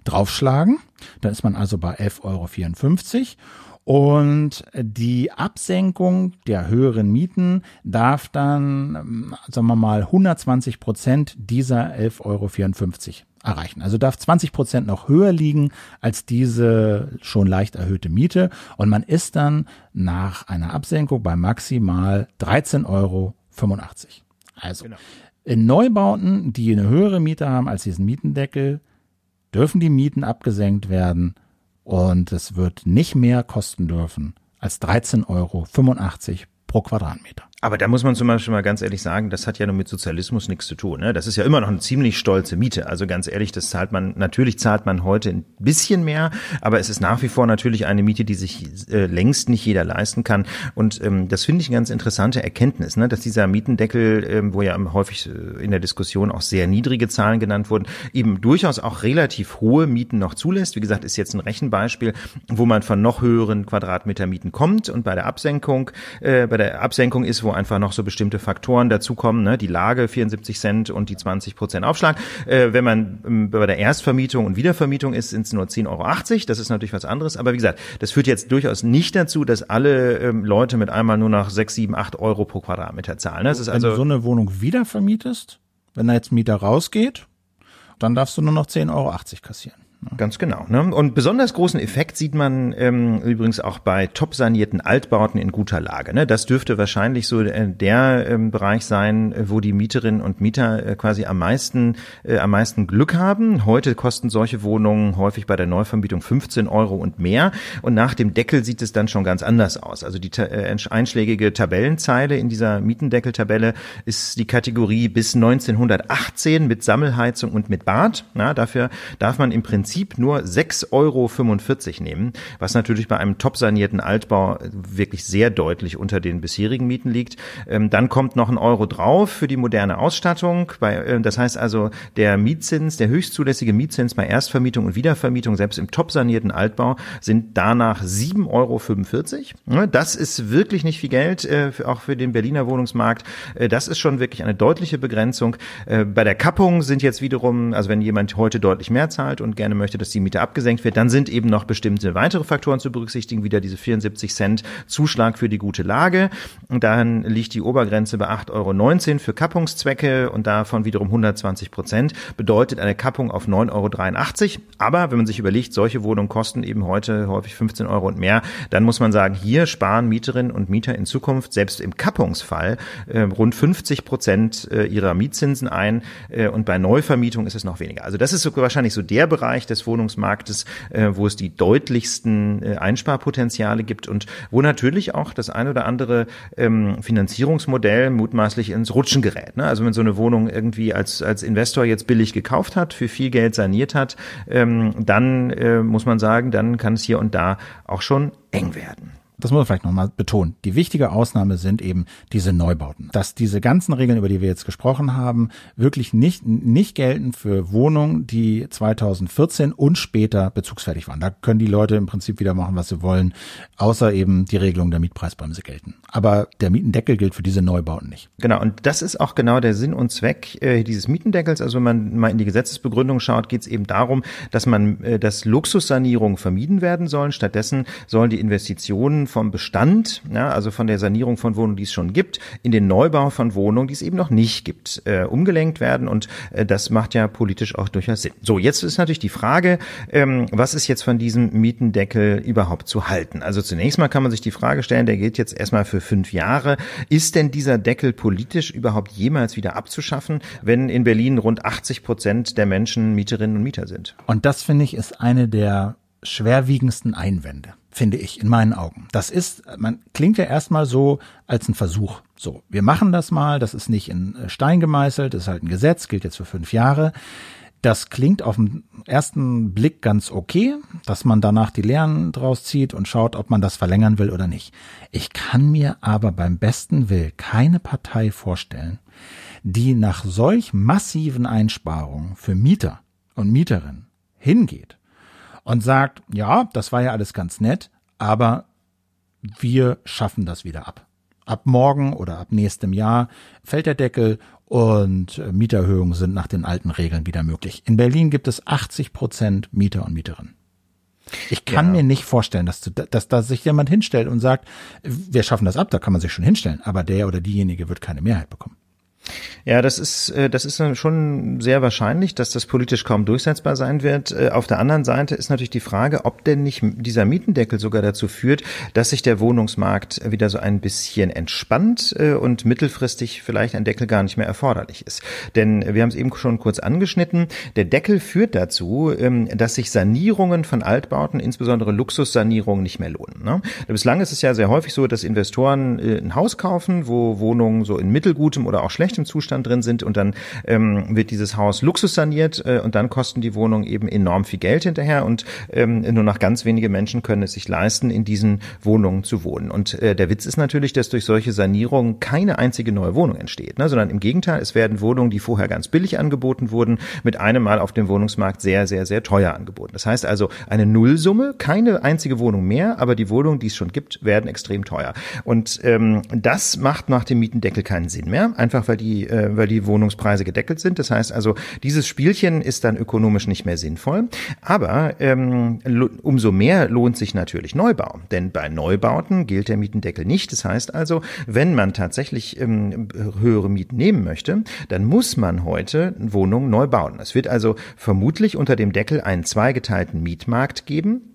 draufschlagen. Dann ist man also bei 11,54 Euro. Und die Absenkung der höheren Mieten darf dann, sagen wir mal, 120 Prozent dieser 11,54 Euro erreichen. Also darf 20 Prozent noch höher liegen als diese schon leicht erhöhte Miete und man ist dann nach einer Absenkung bei maximal 13,85 Euro. Also genau. in Neubauten, die eine höhere Miete haben als diesen Mietendeckel, dürfen die Mieten abgesenkt werden und es wird nicht mehr kosten dürfen als 13,85 Euro pro Quadratmeter. Aber da muss man zum Beispiel mal ganz ehrlich sagen, das hat ja nur mit Sozialismus nichts zu tun. Ne? Das ist ja immer noch eine ziemlich stolze Miete. Also ganz ehrlich, das zahlt man, natürlich zahlt man heute ein bisschen mehr, aber es ist nach wie vor natürlich eine Miete, die sich äh, längst nicht jeder leisten kann. Und ähm, das finde ich eine ganz interessante Erkenntnis, ne? dass dieser Mietendeckel, ähm, wo ja häufig äh, in der Diskussion auch sehr niedrige Zahlen genannt wurden, eben durchaus auch relativ hohe Mieten noch zulässt. Wie gesagt, ist jetzt ein Rechenbeispiel, wo man von noch höheren Quadratmetermieten kommt und bei der Absenkung, äh, bei der Absenkung ist, wo einfach noch so bestimmte Faktoren dazukommen, ne? die Lage 74 Cent und die 20 Prozent Aufschlag. Äh, wenn man ähm, bei der Erstvermietung und Wiedervermietung ist, sind es nur 10,80 Euro. Das ist natürlich was anderes. Aber wie gesagt, das führt jetzt durchaus nicht dazu, dass alle ähm, Leute mit einmal nur noch 6, 7, 8 Euro pro Quadratmeter zahlen. Ne? Das ist wenn also, du so eine Wohnung wiedervermietest, wenn da jetzt ein Mieter rausgeht, dann darfst du nur noch 10,80 Euro kassieren. Ganz genau. Ne? Und besonders großen Effekt sieht man ähm, übrigens auch bei top sanierten Altbauten in guter Lage. Ne? Das dürfte wahrscheinlich so äh, der ähm, Bereich sein, äh, wo die Mieterinnen und Mieter äh, quasi am meisten, äh, am meisten Glück haben. Heute kosten solche Wohnungen häufig bei der Neuvermietung 15 Euro und mehr. Und nach dem Deckel sieht es dann schon ganz anders aus. Also die äh, einschlägige Tabellenzeile in dieser Mietendeckeltabelle ist die Kategorie bis 1918 mit Sammelheizung und mit Bad. Na, dafür darf man im Prinzip Prinzip nur 6,45 Euro nehmen, was natürlich bei einem top sanierten Altbau wirklich sehr deutlich unter den bisherigen Mieten liegt. Ähm, dann kommt noch ein Euro drauf für die moderne Ausstattung. Äh, das heißt also, der Mietzins, der höchstzulässige Mietzins bei Erstvermietung und Wiedervermietung, selbst im top sanierten Altbau, sind danach 7,45 Euro. Das ist wirklich nicht viel Geld, äh, auch für den Berliner Wohnungsmarkt. Äh, das ist schon wirklich eine deutliche Begrenzung. Bei der Kappung sind jetzt wiederum, also wenn jemand heute deutlich mehr zahlt und gerne möchte, dass die Miete abgesenkt wird, dann sind eben noch bestimmte weitere Faktoren zu berücksichtigen, wieder diese 74 Cent Zuschlag für die gute Lage. Und dann liegt die Obergrenze bei 8,19 Euro für Kappungszwecke und davon wiederum 120 Prozent, bedeutet eine Kappung auf 9,83 Euro. Aber wenn man sich überlegt, solche Wohnungen kosten eben heute häufig 15 Euro und mehr, dann muss man sagen, hier sparen Mieterinnen und Mieter in Zukunft selbst im Kappungsfall äh, rund 50 Prozent äh, ihrer Mietzinsen ein äh, und bei Neuvermietung ist es noch weniger. Also das ist so wahrscheinlich so der Bereich, des Wohnungsmarktes, äh, wo es die deutlichsten äh, Einsparpotenziale gibt und wo natürlich auch das ein oder andere ähm, Finanzierungsmodell mutmaßlich ins Rutschen gerät. Ne? Also wenn so eine Wohnung irgendwie als, als Investor jetzt billig gekauft hat, für viel Geld saniert hat, ähm, dann äh, muss man sagen, dann kann es hier und da auch schon eng werden das muss man vielleicht nochmal betonen, die wichtige Ausnahme sind eben diese Neubauten. Dass diese ganzen Regeln, über die wir jetzt gesprochen haben, wirklich nicht, nicht gelten für Wohnungen, die 2014 und später bezugsfertig waren. Da können die Leute im Prinzip wieder machen, was sie wollen, außer eben die Regelung der Mietpreisbremse gelten. Aber der Mietendeckel gilt für diese Neubauten nicht. Genau, und das ist auch genau der Sinn und Zweck äh, dieses Mietendeckels. Also wenn man mal in die Gesetzesbegründung schaut, geht es eben darum, dass man, äh, dass Luxussanierungen vermieden werden sollen. Stattdessen sollen die Investitionen vom Bestand, ja, also von der Sanierung von Wohnungen, die es schon gibt, in den Neubau von Wohnungen, die es eben noch nicht gibt, äh, umgelenkt werden. Und äh, das macht ja politisch auch durchaus Sinn. So, jetzt ist natürlich die Frage, ähm, was ist jetzt von diesem Mietendeckel überhaupt zu halten? Also zunächst mal kann man sich die Frage stellen, der gilt jetzt erstmal für fünf Jahre. Ist denn dieser Deckel politisch überhaupt jemals wieder abzuschaffen, wenn in Berlin rund 80 Prozent der Menschen Mieterinnen und Mieter sind? Und das finde ich ist eine der schwerwiegendsten Einwände, finde ich, in meinen Augen. Das ist, man klingt ja erstmal so als ein Versuch. So, wir machen das mal, das ist nicht in Stein gemeißelt, das ist halt ein Gesetz, gilt jetzt für fünf Jahre. Das klingt auf den ersten Blick ganz okay, dass man danach die Lehren draus zieht und schaut, ob man das verlängern will oder nicht. Ich kann mir aber beim besten Will keine Partei vorstellen, die nach solch massiven Einsparungen für Mieter und Mieterinnen hingeht und sagt, ja, das war ja alles ganz nett, aber wir schaffen das wieder ab. Ab morgen oder ab nächstem Jahr fällt der Deckel und äh, Mieterhöhungen sind nach den alten Regeln wieder möglich. In Berlin gibt es 80 Prozent Mieter und Mieterinnen. Ich kann ja. mir nicht vorstellen, dass, du, dass da sich jemand hinstellt und sagt, wir schaffen das ab, da kann man sich schon hinstellen, aber der oder diejenige wird keine Mehrheit bekommen. Ja, das ist, äh, das ist schon sehr wahrscheinlich, dass das politisch kaum durchsetzbar sein wird. Äh, auf der anderen Seite ist natürlich die Frage, ob denn nicht dieser Mietendeckel sogar dazu führt, dass sich der Wohnungsmarkt wieder so ein bisschen entspannt äh, und mittelfristig vielleicht ein Deckel gar nicht mehr erforderlich ist. Denn wir haben es eben schon kurz angeschnitten. Der Deckel führt dazu, ähm, dass sich Sanierungen von Altbauten, insbesondere Luxussanierungen, nicht mehr lohnen. Ne? Bislang ist es ja sehr häufig so, dass Investoren ein Haus kaufen, wo Wohnungen so in mittelgutem oder auch schlechtem Zustand Zustand drin sind und dann ähm, wird dieses Haus Luxus äh, und dann kosten die Wohnungen eben enorm viel Geld hinterher und ähm, nur noch ganz wenige Menschen können es sich leisten, in diesen Wohnungen zu wohnen. Und äh, der Witz ist natürlich, dass durch solche Sanierungen keine einzige neue Wohnung entsteht, ne, sondern im Gegenteil, es werden Wohnungen, die vorher ganz billig angeboten wurden, mit einem Mal auf dem Wohnungsmarkt sehr, sehr, sehr teuer angeboten. Das heißt also eine Nullsumme, keine einzige Wohnung mehr, aber die Wohnungen, die es schon gibt, werden extrem teuer. Und ähm, das macht nach dem Mietendeckel keinen Sinn mehr, einfach weil die äh, weil die Wohnungspreise gedeckelt sind. Das heißt also, dieses Spielchen ist dann ökonomisch nicht mehr sinnvoll. Aber ähm, umso mehr lohnt sich natürlich Neubau. Denn bei Neubauten gilt der Mietendeckel nicht. Das heißt also, wenn man tatsächlich ähm, höhere Mieten nehmen möchte, dann muss man heute Wohnungen neu bauen. Es wird also vermutlich unter dem Deckel einen zweigeteilten Mietmarkt geben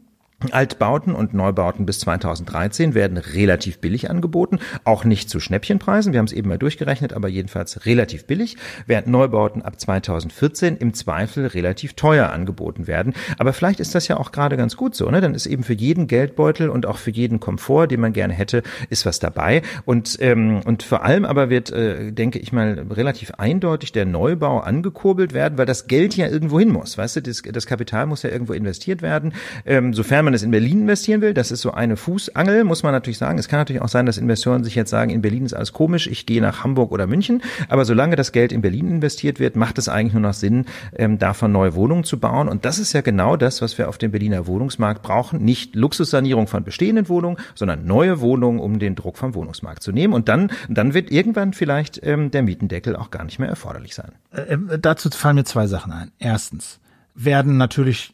Altbauten und Neubauten bis 2013 werden relativ billig angeboten, auch nicht zu Schnäppchenpreisen, wir haben es eben mal durchgerechnet, aber jedenfalls relativ billig, während Neubauten ab 2014 im Zweifel relativ teuer angeboten werden. Aber vielleicht ist das ja auch gerade ganz gut so, ne? Dann ist eben für jeden Geldbeutel und auch für jeden Komfort, den man gerne hätte, ist was dabei. Und, ähm, und vor allem aber wird, äh, denke ich mal, relativ eindeutig der Neubau angekurbelt werden, weil das Geld ja irgendwo hin muss. Weißt du, das, das Kapital muss ja irgendwo investiert werden. Ähm, sofern man es in Berlin investieren will, das ist so eine Fußangel, muss man natürlich sagen. Es kann natürlich auch sein, dass Investoren sich jetzt sagen, in Berlin ist alles komisch, ich gehe nach Hamburg oder München. Aber solange das Geld in Berlin investiert wird, macht es eigentlich nur noch Sinn, ähm, davon neue Wohnungen zu bauen. Und das ist ja genau das, was wir auf dem Berliner Wohnungsmarkt brauchen. Nicht Luxussanierung von bestehenden Wohnungen, sondern neue Wohnungen, um den Druck vom Wohnungsmarkt zu nehmen. Und dann, dann wird irgendwann vielleicht ähm, der Mietendeckel auch gar nicht mehr erforderlich sein. Äh, äh dazu fallen mir zwei Sachen ein. Erstens werden natürlich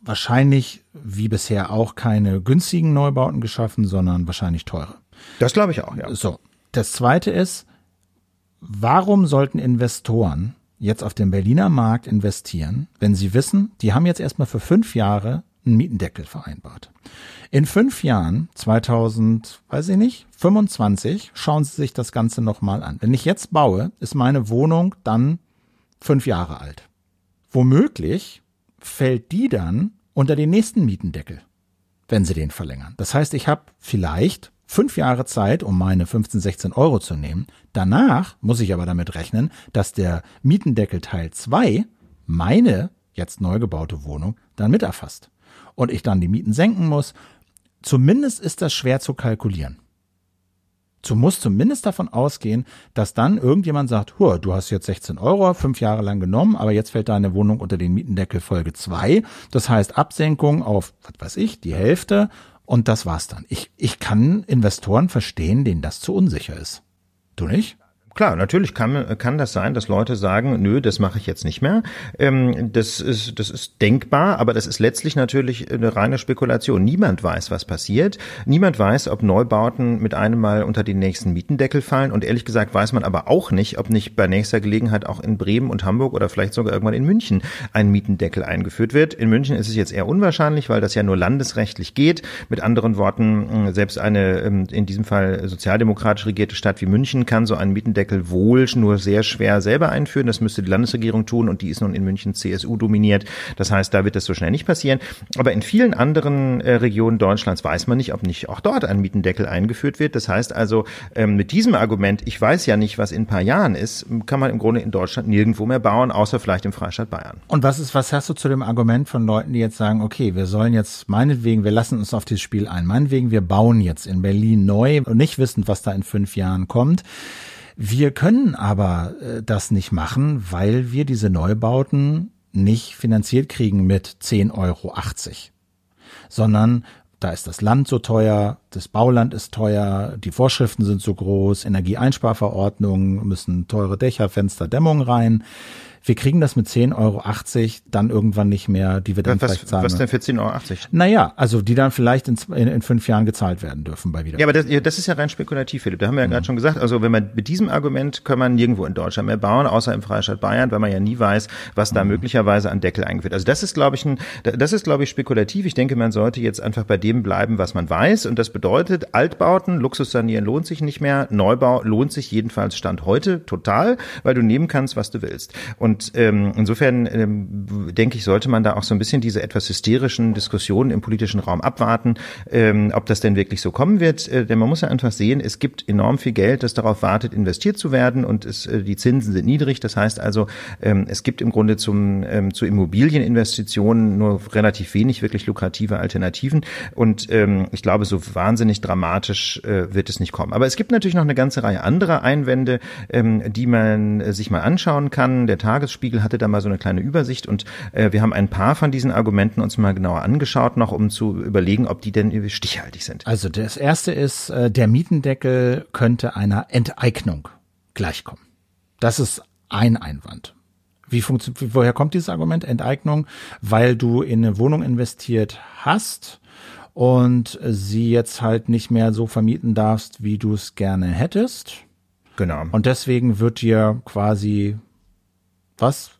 wahrscheinlich wie bisher auch keine günstigen Neubauten geschaffen, sondern wahrscheinlich teure. Das glaube ich auch, ja. So. Das zweite ist, warum sollten Investoren jetzt auf dem Berliner Markt investieren, wenn sie wissen, die haben jetzt erstmal für fünf Jahre einen Mietendeckel vereinbart. In fünf Jahren, 2000, weiß ich nicht, 25, schauen Sie sich das Ganze nochmal an. Wenn ich jetzt baue, ist meine Wohnung dann fünf Jahre alt. Womöglich fällt die dann unter den nächsten Mietendeckel, wenn sie den verlängern. Das heißt, ich habe vielleicht fünf Jahre Zeit, um meine 15, 16 Euro zu nehmen. Danach muss ich aber damit rechnen, dass der Mietendeckel Teil 2 meine jetzt neu gebaute Wohnung dann mit erfasst. Und ich dann die Mieten senken muss. Zumindest ist das schwer zu kalkulieren. Du musst zumindest davon ausgehen, dass dann irgendjemand sagt, du hast jetzt 16 Euro fünf Jahre lang genommen, aber jetzt fällt deine Wohnung unter den Mietendeckel Folge 2. Das heißt Absenkung auf, was weiß ich, die Hälfte und das war's dann. Ich, ich kann Investoren verstehen, denen das zu unsicher ist. Du nicht? Klar, natürlich kann, kann das sein, dass Leute sagen, nö, das mache ich jetzt nicht mehr. Ähm, das, ist, das ist denkbar, aber das ist letztlich natürlich eine reine Spekulation. Niemand weiß, was passiert. Niemand weiß, ob Neubauten mit einem Mal unter den nächsten Mietendeckel fallen. Und ehrlich gesagt weiß man aber auch nicht, ob nicht bei nächster Gelegenheit auch in Bremen und Hamburg oder vielleicht sogar irgendwann in München ein Mietendeckel eingeführt wird. In München ist es jetzt eher unwahrscheinlich, weil das ja nur landesrechtlich geht. Mit anderen Worten, selbst eine ähm, in diesem Fall sozialdemokratisch regierte Stadt wie München kann so einen Mietendeckel wohl nur sehr schwer selber einführen. Das müsste die Landesregierung tun und die ist nun in München CSU dominiert. Das heißt, da wird das so schnell nicht passieren. Aber in vielen anderen äh, Regionen Deutschlands weiß man nicht, ob nicht auch dort ein Mietendeckel eingeführt wird. Das heißt also, ähm, mit diesem Argument, ich weiß ja nicht, was in ein paar Jahren ist, kann man im Grunde in Deutschland nirgendwo mehr bauen, außer vielleicht im Freistaat Bayern. Und was ist, was hast du zu dem Argument von Leuten, die jetzt sagen, okay, wir sollen jetzt meinetwegen, wir lassen uns auf dieses Spiel ein, meinetwegen, wir bauen jetzt in Berlin neu und nicht wissen, was da in fünf Jahren kommt. Wir können aber äh, das nicht machen, weil wir diese Neubauten nicht finanziert kriegen mit 10,80 Euro, sondern da ist das Land so teuer, das Bauland ist teuer, die Vorschriften sind so groß, Energieeinsparverordnungen müssen teure Dächer, Fenster, Dämmung rein wir kriegen das mit 10,80 Euro dann irgendwann nicht mehr, die wir dann was, vielleicht zahlen. Was denn für 10,80 Euro? Naja, also die dann vielleicht in, in, in, fünf Jahren gezahlt werden dürfen bei wieder. Ja, aber das, das ist ja rein spekulativ, Philipp. Da haben wir ja mhm. gerade schon gesagt, also wenn man mit diesem Argument kann man nirgendwo in Deutschland mehr bauen, außer im Freistaat Bayern, weil man ja nie weiß, was da mhm. möglicherweise an Deckel eingeführt. Also das ist, glaube ich, ein, das ist, glaube ich, spekulativ. Ich denke, man sollte jetzt einfach bei dem bleiben, was man weiß. Und das bedeutet, Altbauten, Luxus sanieren lohnt sich nicht mehr. Neubau lohnt sich jedenfalls Stand heute total, weil du nehmen kannst, was du willst. Und ähm, insofern ähm, denke ich, sollte man da auch so ein bisschen diese etwas hysterischen Diskussionen im politischen Raum abwarten, ähm, ob das denn wirklich so kommen wird. Äh, denn man muss ja einfach sehen, es gibt enorm viel Geld, das darauf wartet, investiert zu werden und es, äh, die Zinsen sind niedrig. Das heißt also, ähm, es gibt im Grunde zum, ähm, zu Immobilieninvestitionen nur relativ wenig wirklich lukrative Alternativen. Und ähm, ich glaube, so wahnsinnig dramatisch äh, wird es nicht kommen. Aber es gibt natürlich noch eine ganze Reihe anderer Einwände, ähm, die man äh, sich mal anschauen kann. Der Tagesspiegel hatte da mal so eine kleine Übersicht und äh, wir haben ein paar von diesen Argumenten uns mal genauer angeschaut, noch um zu überlegen, ob die denn stichhaltig sind. Also das erste ist, äh, der Mietendeckel könnte einer Enteignung gleichkommen. Das ist ein Einwand. Wie funktioniert, woher kommt dieses Argument Enteignung? Weil du in eine Wohnung investiert hast und sie jetzt halt nicht mehr so vermieten darfst, wie du es gerne hättest. Genau. Und deswegen wird dir quasi was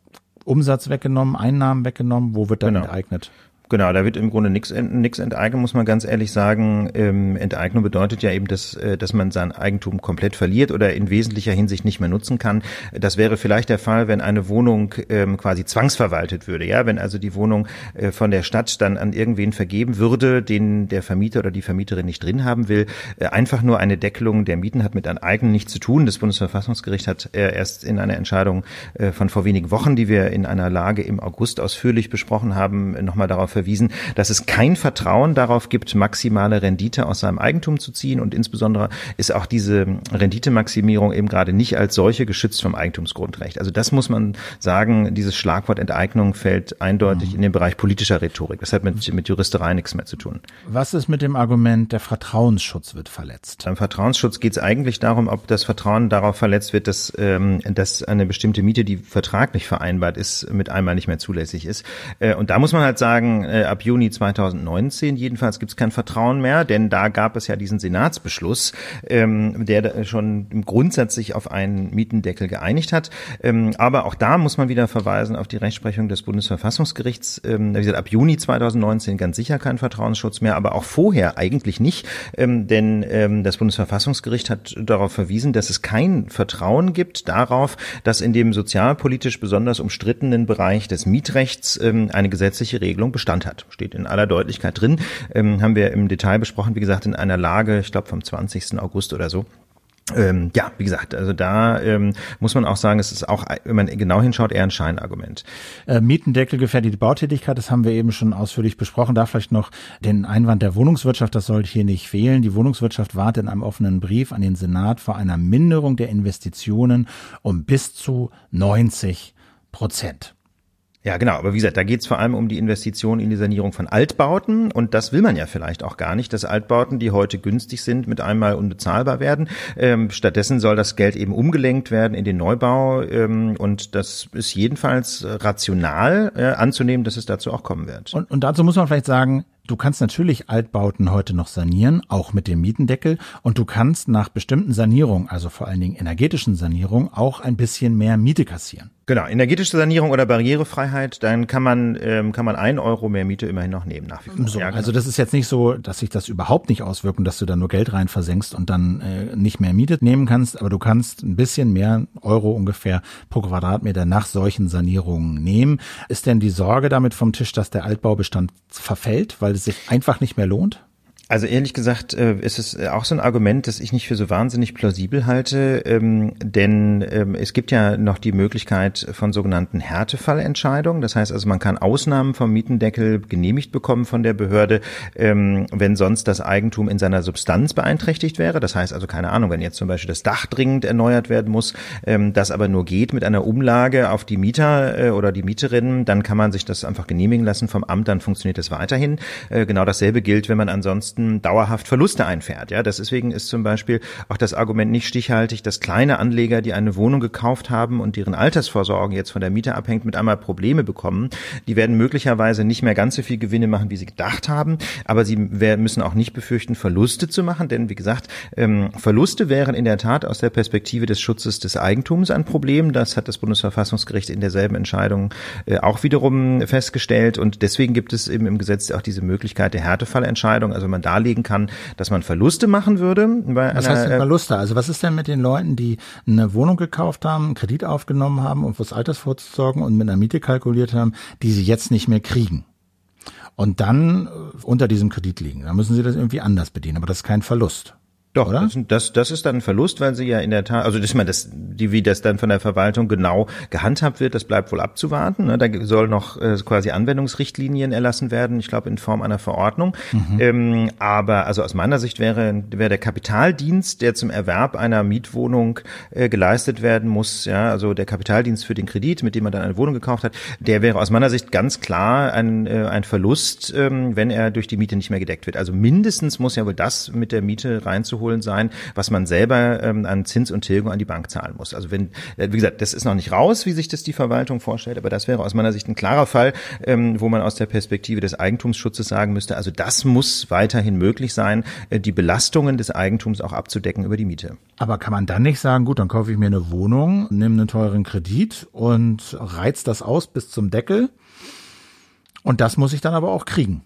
Umsatz weggenommen, Einnahmen weggenommen, wo wird dann genau. enteignet? Genau, da wird im Grunde nichts nix enteignen, muss man ganz ehrlich sagen. Ähm, Enteignung bedeutet ja eben, dass, äh, dass man sein Eigentum komplett verliert oder in wesentlicher Hinsicht nicht mehr nutzen kann. Das wäre vielleicht der Fall, wenn eine Wohnung ähm, quasi zwangsverwaltet würde. Ja, wenn also die Wohnung äh, von der Stadt dann an irgendwen vergeben würde, den der Vermieter oder die Vermieterin nicht drin haben will. Äh, einfach nur eine Deckelung der Mieten hat mit Enteignen nichts zu tun. Das Bundesverfassungsgericht hat äh, erst in einer Entscheidung äh, von vor wenigen Wochen, die wir in einer Lage im August ausführlich besprochen haben, nochmal darauf verwiesen, dass es kein Vertrauen darauf gibt, maximale Rendite aus seinem Eigentum zu ziehen und insbesondere ist auch diese Renditemaximierung eben gerade nicht als solche geschützt vom Eigentumsgrundrecht. Also das muss man sagen, dieses Schlagwort Enteignung fällt eindeutig mhm. in den Bereich politischer Rhetorik. Das hat mit, mit Juristerei nichts mehr zu tun. Was ist mit dem Argument, der Vertrauensschutz wird verletzt? Beim Vertrauensschutz geht es eigentlich darum, ob das Vertrauen darauf verletzt wird, dass, ähm, dass eine bestimmte Miete, die vertraglich vereinbart ist, mit einmal nicht mehr zulässig ist. Äh, und da muss man halt sagen, äh, ab Juni 2019 jedenfalls gibt es kein Vertrauen mehr, denn da gab es ja diesen Senatsbeschluss, ähm, der schon grundsätzlich auf einen Mietendeckel geeinigt hat. Ähm, aber auch da muss man wieder verweisen auf die Rechtsprechung des Bundesverfassungsgerichts. Ähm, wie gesagt, ab Juni 2019 ganz sicher kein Vertrauensschutz mehr, aber auch vorher eigentlich nicht, ähm, denn ähm, das Bundesverfassungsgericht hat darauf verwiesen, dass es kein Vertrauen gibt darauf, dass in dem sozialpolitisch besonders umstrittenen Bereich des Mietrechts ähm, eine gesetzliche Regelung Bestand hat steht in aller Deutlichkeit drin. Ähm, haben wir im Detail besprochen, wie gesagt, in einer Lage, ich glaube vom 20. August oder so. Ähm, ja, wie gesagt, also da ähm, muss man auch sagen, es ist auch, wenn man genau hinschaut, eher ein Scheinargument. Äh, Mietendeckel gefährdet die Bautätigkeit, das haben wir eben schon ausführlich besprochen. Da vielleicht noch den Einwand der Wohnungswirtschaft, das sollte hier nicht fehlen. Die Wohnungswirtschaft wartet in einem offenen Brief an den Senat vor einer Minderung der Investitionen um bis zu 90 Prozent. Ja, genau. Aber wie gesagt, da geht es vor allem um die Investition in die Sanierung von Altbauten. Und das will man ja vielleicht auch gar nicht, dass Altbauten, die heute günstig sind, mit einmal unbezahlbar werden. Ähm, stattdessen soll das Geld eben umgelenkt werden in den Neubau. Ähm, und das ist jedenfalls rational äh, anzunehmen, dass es dazu auch kommen wird. Und, und dazu muss man vielleicht sagen, Du kannst natürlich Altbauten heute noch sanieren, auch mit dem Mietendeckel. Und du kannst nach bestimmten Sanierungen, also vor allen Dingen energetischen Sanierungen, auch ein bisschen mehr Miete kassieren. Genau, energetische Sanierung oder Barrierefreiheit, dann kann man ähm, kann man ein Euro mehr Miete immerhin noch nehmen nach wie vor. So, ja, genau. Also das ist jetzt nicht so, dass sich das überhaupt nicht auswirkt und dass du da nur Geld rein versenkst und dann äh, nicht mehr Miete nehmen kannst, aber du kannst ein bisschen mehr Euro ungefähr pro Quadratmeter nach solchen Sanierungen nehmen. Ist denn die Sorge damit vom Tisch, dass der Altbaubestand verfällt, weil es sich einfach nicht mehr lohnt? Also ehrlich gesagt äh, ist es äh, auch so ein Argument, das ich nicht für so wahnsinnig plausibel halte, ähm, denn ähm, es gibt ja noch die Möglichkeit von sogenannten Härtefallentscheidungen. Das heißt also, man kann Ausnahmen vom Mietendeckel genehmigt bekommen von der Behörde, ähm, wenn sonst das Eigentum in seiner Substanz beeinträchtigt wäre. Das heißt also, keine Ahnung, wenn jetzt zum Beispiel das Dach dringend erneuert werden muss, das aber nur geht mit einer Umlage auf die Mieter äh, oder die Mieterinnen, dann kann man sich das einfach genehmigen lassen vom Amt, dann funktioniert das weiterhin. Genau dasselbe gilt, wenn man ansonsten ansonsten dauerhaft Verluste einfährt. Ja, deswegen ist zum Beispiel auch das Argument nicht stichhaltig, dass kleine Anleger, die eine Wohnung gekauft haben und deren Altersvorsorge jetzt von der Miete abhängt, mit einmal Probleme bekommen. Die werden möglicherweise nicht mehr ganz so viel Gewinne machen, wie sie gedacht haben, aber sie müssen auch nicht befürchten, Verluste zu machen, denn wie gesagt, ähm, Verluste wären in der Tat aus der Perspektive des Schutzes des Eigentums ein Problem. Das hat das Bundesverfassungsgericht in derselben Entscheidung äh, auch wiederum festgestellt und deswegen gibt es eben im Gesetz auch diese Möglichkeit der Härtefallentscheidung. Also man darlegen kann, dass man Verluste machen würde. was heißt denn äh, Verluste? Also was ist denn mit den Leuten, die eine Wohnung gekauft haben, einen Kredit aufgenommen haben, um fürs Alters vorzusorgen und mit einer Miete kalkuliert haben, die sie jetzt nicht mehr kriegen? Und dann äh, unter diesem Kredit liegen. Da müssen sie das irgendwie anders bedienen, aber das ist kein Verlust. Doch, das, das, das ist dann ein Verlust, weil sie ja in der Tat, also das, man, das, die, wie das dann von der Verwaltung genau gehandhabt wird, das bleibt wohl abzuwarten. Ne? Da soll noch äh, quasi Anwendungsrichtlinien erlassen werden, ich glaube in Form einer Verordnung. Mhm. Ähm, aber also aus meiner Sicht wäre, wäre der Kapitaldienst, der zum Erwerb einer Mietwohnung äh, geleistet werden muss, ja, also der Kapitaldienst für den Kredit, mit dem man dann eine Wohnung gekauft hat, der wäre aus meiner Sicht ganz klar ein, äh, ein Verlust, ähm, wenn er durch die Miete nicht mehr gedeckt wird. Also mindestens muss ja wohl das mit der Miete reinzuholen holen sein, was man selber ähm, an Zins und Tilgung an die Bank zahlen muss. Also wenn, äh, wie gesagt, das ist noch nicht raus, wie sich das die Verwaltung vorstellt, aber das wäre aus meiner Sicht ein klarer Fall, ähm, wo man aus der Perspektive des Eigentumsschutzes sagen müsste, also das muss weiterhin möglich sein, äh, die Belastungen des Eigentums auch abzudecken über die Miete. Aber kann man dann nicht sagen, gut, dann kaufe ich mir eine Wohnung, nehme einen teuren Kredit und reiz das aus bis zum Deckel und das muss ich dann aber auch kriegen.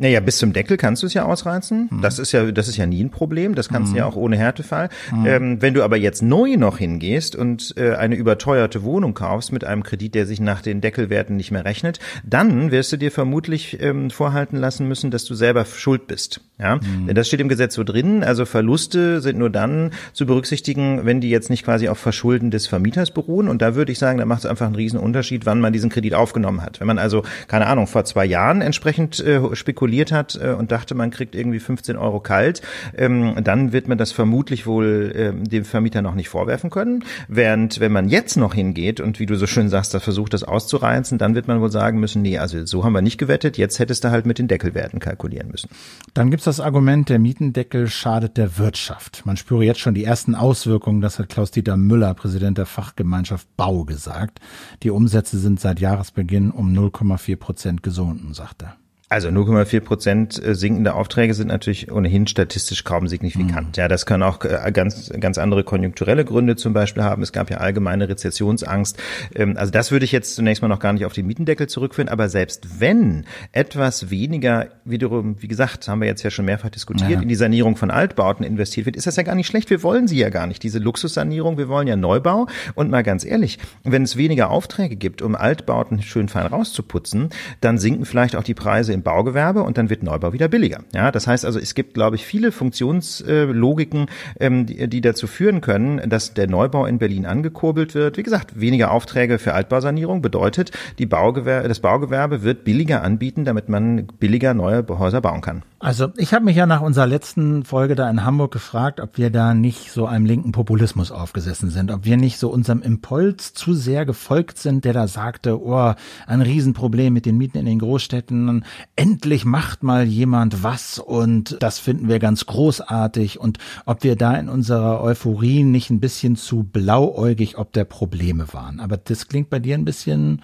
Naja, bis zum Deckel kannst du es ja ausreizen. Mhm. Das ist ja, das ist ja nie ein Problem. Das kannst du mhm. ja auch ohne Härtefall. Mhm. Ähm, wenn du aber jetzt neu noch hingehst und äh, eine überteuerte Wohnung kaufst mit einem Kredit, der sich nach den Deckelwerten nicht mehr rechnet, dann wirst du dir vermutlich ähm, vorhalten lassen müssen, dass du selber schuld bist. Ja, mhm. denn das steht im Gesetz so drin. Also Verluste sind nur dann zu berücksichtigen, wenn die jetzt nicht quasi auf Verschulden des Vermieters beruhen. Und da würde ich sagen, da macht es einfach einen riesen Unterschied, wann man diesen Kredit aufgenommen hat. Wenn man also keine Ahnung vor zwei Jahren entsprechend äh, spekuliert spekuliert hat äh, und dachte, man kriegt irgendwie 15 Euro kalt, ähm, dann wird man das vermutlich wohl ähm, dem Vermieter noch nicht vorwerfen können. Während wenn man jetzt noch hingeht und wie du so schön sagst, da versucht das auszureizen, dann wird man wohl sagen müssen, nee, also so haben wir nicht gewettet, jetzt hättest du halt mit den Deckelwerten kalkulieren müssen. Dann gibt's das Argument, der Mietendeckel schadet der Wirtschaft. Man spüre jetzt schon die ersten Auswirkungen, das hat Klaus-Dieter Müller, Präsident der Fachgemeinschaft Bau, gesagt. Die Umsätze sind seit Jahresbeginn um 0,4 Prozent gesunken, sagt er. Also 0,4 Prozent äh, sinkende Aufträge sind natürlich ohnehin statistisch kaum signifikant. Mhm. Ja, das kann auch äh, ganz, ganz andere konjunkturelle Gründe zum Beispiel haben. Es gab ja allgemeine Rezessionsangst. Ähm, also das würde ich jetzt zunächst mal noch gar nicht auf den Mietendeckel zurückführen. Aber selbst wenn etwas weniger, wiederum, wie gesagt, haben wir jetzt ja schon mehrfach diskutiert, ja. in die Sanierung von Altbauten investiert wird, ist das ja gar nicht schlecht. Wir wollen sie ja gar nicht, diese Luxussanierung. Wir wollen ja Neubau. Und mal ganz ehrlich, wenn es weniger Aufträge gibt, um Altbauten schön fein rauszuputzen, dann sinken vielleicht auch die Preise im Baugewerbe und dann wird Neubau wieder billiger. Ja, das heißt also, es gibt, glaube ich, viele Funktionslogiken, ähm, die, dazu führen können, dass der Neubau in Berlin angekurbelt wird. Wie gesagt, weniger Aufträge für Altbausanierung bedeutet, die Baugewerbe, das Baugewerbe wird billiger anbieten, damit man billiger neue Häuser bauen kann. Also ich habe mich ja nach unserer letzten Folge da in Hamburg gefragt, ob wir da nicht so einem linken Populismus aufgesessen sind, ob wir nicht so unserem Impuls zu sehr gefolgt sind, der da sagte, oh, ein Riesenproblem mit den Mieten in den Großstädten, endlich macht mal jemand was und das finden wir ganz großartig und ob wir da in unserer Euphorie nicht ein bisschen zu blauäugig ob der Probleme waren. Aber das klingt bei dir ein bisschen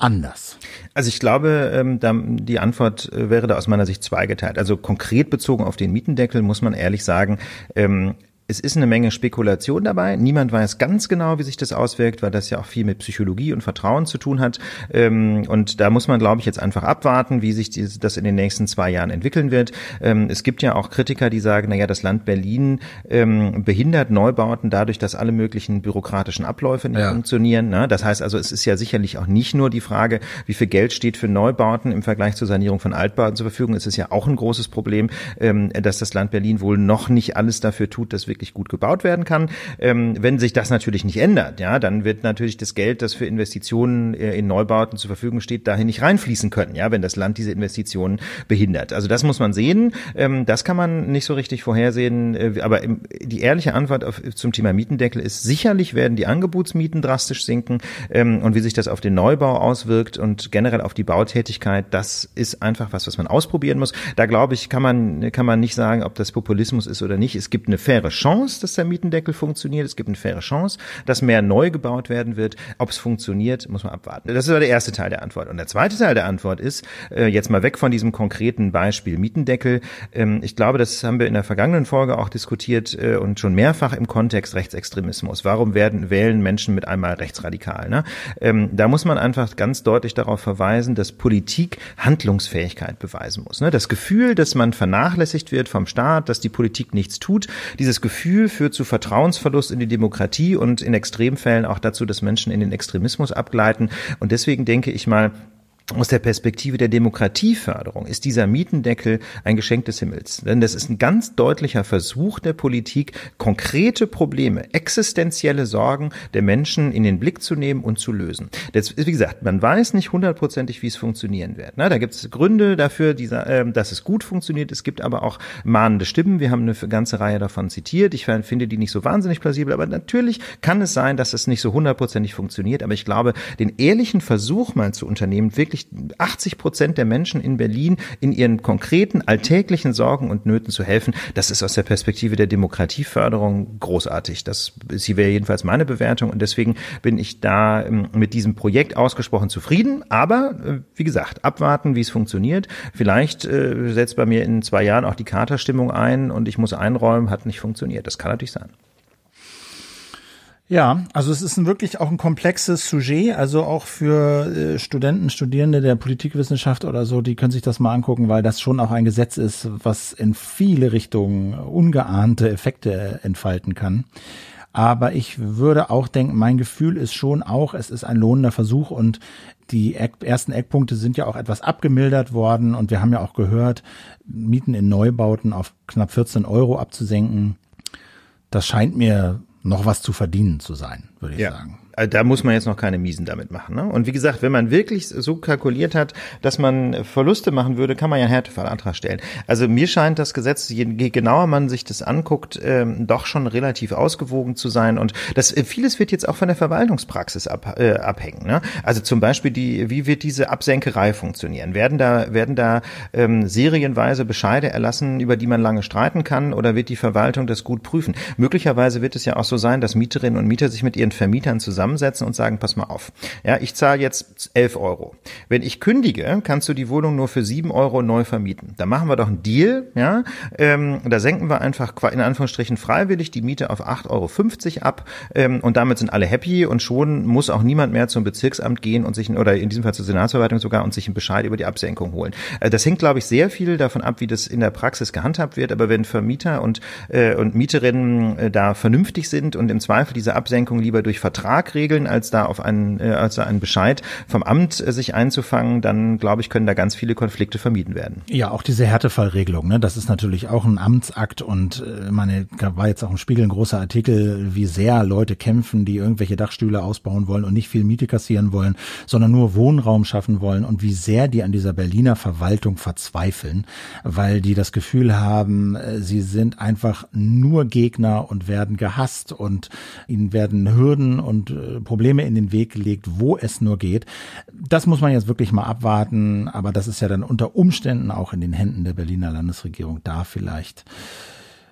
anders? Also ich glaube, ähm, die Antwort äh, wäre da aus meiner Sicht zweigeteilt. Also konkret bezogen auf den Mietendeckel muss man ehrlich sagen, ähm, es ist eine Menge Spekulation dabei. Niemand weiß ganz genau, wie sich das auswirkt, weil das ja auch viel mit Psychologie und Vertrauen zu tun hat. Ähm, und da muss man, glaube ich, jetzt einfach abwarten, wie sich das in den nächsten zwei Jahren entwickeln wird. Ähm, es gibt ja auch Kritiker, die sagen, na ja, das Land Berlin ähm, behindert Neubauten dadurch, dass alle möglichen bürokratischen Abläufe nicht ja. funktionieren. Ne? Das heißt also, es ist ja sicherlich auch nicht nur die Frage, wie viel Geld steht für Neubauten im Vergleich zur Sanierung von Altbauten zur Verfügung. Es ist ja auch ein großes Problem, dass das Land Berlin wohl noch nicht alles dafür tut, dass wirklich wirklich gut gebaut werden kann. Ähm, wenn sich das natürlich nicht ändert, ja, dann wird natürlich das Geld, das für Investitionen äh, in Neubauten zur Verfügung steht, dahin nicht reinfließen können, ja, wenn das Land diese Investitionen behindert. Also das muss man sehen. Ähm, das kann man nicht so richtig vorhersehen. Äh, aber im, die ehrliche Antwort auf, zum Thema Mietendeckel ist, sicherlich werden die Angebotsmieten drastisch sinken. Ähm, und wie sich das auf den Neubau auswirkt und generell auf die Bautätigkeit, das ist einfach was, was man ausprobieren muss. Da glaube ich, kann man, kann man nicht sagen, ob das Populismus ist oder nicht. Es gibt eine faire Chance Chance, dass der Mietendeckel funktioniert. Es gibt eine faire Chance, dass mehr neu gebaut werden wird. Ob es funktioniert, muss man abwarten. Das ist der erste Teil der Antwort. Und der zweite Teil der Antwort ist, äh, jetzt mal weg von diesem konkreten Beispiel Mietendeckel. Ähm, ich glaube, das haben wir in der vergangenen Folge auch diskutiert äh, und schon mehrfach im Kontext Rechtsextremismus. Warum werden, wählen Menschen mit einmal rechtsradikal? Ne? Ähm, da muss man einfach ganz deutlich darauf verweisen, dass Politik Handlungsfähigkeit beweisen muss. Ne? Das Gefühl, dass man vernachlässigt wird vom Staat, dass die Politik nichts tut, dieses Gefühl Gefühl führt zu Vertrauensverlust in die Demokratie und in Extremfällen auch dazu, dass Menschen in den Extremismus abgleiten. Und deswegen denke ich mal, aus der Perspektive der Demokratieförderung ist dieser Mietendeckel ein Geschenk des Himmels. Denn das ist ein ganz deutlicher Versuch der Politik, konkrete Probleme, existenzielle Sorgen der Menschen in den Blick zu nehmen und zu lösen. Das, wie gesagt, man weiß nicht hundertprozentig, wie es funktionieren wird. Da gibt es Gründe dafür, ähm, dass es gut funktioniert. Es gibt aber auch mahnende Stimmen. Wir haben eine ganze Reihe davon zitiert. Ich finde die nicht so wahnsinnig plausibel, aber natürlich kann es sein, dass es nicht so hundertprozentig funktioniert. Aber ich glaube, den ehrlichen Versuch mal zu unternehmen, wirklich wirklich 80 Prozent der Menschen in Berlin in ihren konkreten alltäglichen Sorgen und Nöten zu helfen, das ist aus der Perspektive der Demokratieförderung großartig. Das sie wäre jedenfalls meine Bewertung und deswegen bin ich da ähm, mit diesem Projekt ausgesprochen zufrieden. Aber äh, wie gesagt, abwarten, wie es funktioniert. Vielleicht äh, setzt bei mir in zwei Jahren auch die Katerstimmung ein und ich muss einräumen, hat nicht funktioniert. Das kann natürlich sein. Ja, also es ist ein wirklich auch ein komplexes Sujet, also auch für äh, Studenten, Studierende der Politikwissenschaft oder so, die können sich das mal angucken, weil das schon auch ein Gesetz ist, was in viele Richtungen ungeahnte Effekte entfalten kann. Aber ich würde auch denken, mein Gefühl ist schon auch, es ist ein lohnender Versuch und die ersten Eckpunkte sind ja auch etwas abgemildert worden und wir haben ja auch gehört, Mieten in Neubauten auf knapp 14 Euro abzusenken. Das scheint mir noch was zu verdienen zu sein, würde ich ja. sagen. Äh, da muss man jetzt noch keine Miesen damit machen. Ne? Und wie gesagt, wenn man wirklich so kalkuliert hat, dass man Verluste machen würde, kann man ja einen Härtefallantrag stellen. Also mir scheint das Gesetz, je genauer man sich das anguckt, ähm, doch schon relativ ausgewogen zu sein. Und das äh, vieles wird jetzt auch von der Verwaltungspraxis ab, äh, abhängen. Ne? Also zum Beispiel die, wie wird diese Absenkerei funktionieren? Werden da werden da ähm, serienweise Bescheide erlassen, über die man lange streiten kann, oder wird die Verwaltung das gut prüfen? Möglicherweise wird es ja auch so sein, dass Mieterinnen und Mieter sich mit ihren Vermietern zusammen zusammensetzen und sagen, pass mal auf. Ja, ich zahle jetzt 11 Euro. Wenn ich kündige, kannst du die Wohnung nur für 7 Euro neu vermieten. Da machen wir doch einen Deal, ja. Ähm, da senken wir einfach in Anführungsstrichen freiwillig die Miete auf 8,50 Euro ab ähm, und damit sind alle happy und schon muss auch niemand mehr zum Bezirksamt gehen und sich, oder in diesem Fall zur Senatsverwaltung sogar und sich einen Bescheid über die Absenkung holen. Äh, das hängt, glaube ich, sehr viel davon ab, wie das in der Praxis gehandhabt wird. Aber wenn Vermieter und, äh, und Mieterinnen äh, da vernünftig sind und im Zweifel diese Absenkung lieber durch Vertrag Vertrag regeln, als da auf einen, äh, als einen Bescheid vom Amt äh, sich einzufangen, dann glaube ich, können da ganz viele Konflikte vermieden werden. Ja, auch diese Härtefallregelung, ne, das ist natürlich auch ein Amtsakt und äh, meine, war jetzt auch im Spiegel ein großer Artikel, wie sehr Leute kämpfen, die irgendwelche Dachstühle ausbauen wollen und nicht viel Miete kassieren wollen, sondern nur Wohnraum schaffen wollen und wie sehr die an dieser Berliner Verwaltung verzweifeln, weil die das Gefühl haben, äh, sie sind einfach nur Gegner und werden gehasst und ihnen werden Hürden und äh, Probleme in den Weg gelegt, wo es nur geht. Das muss man jetzt wirklich mal abwarten, aber das ist ja dann unter Umständen auch in den Händen der Berliner Landesregierung da vielleicht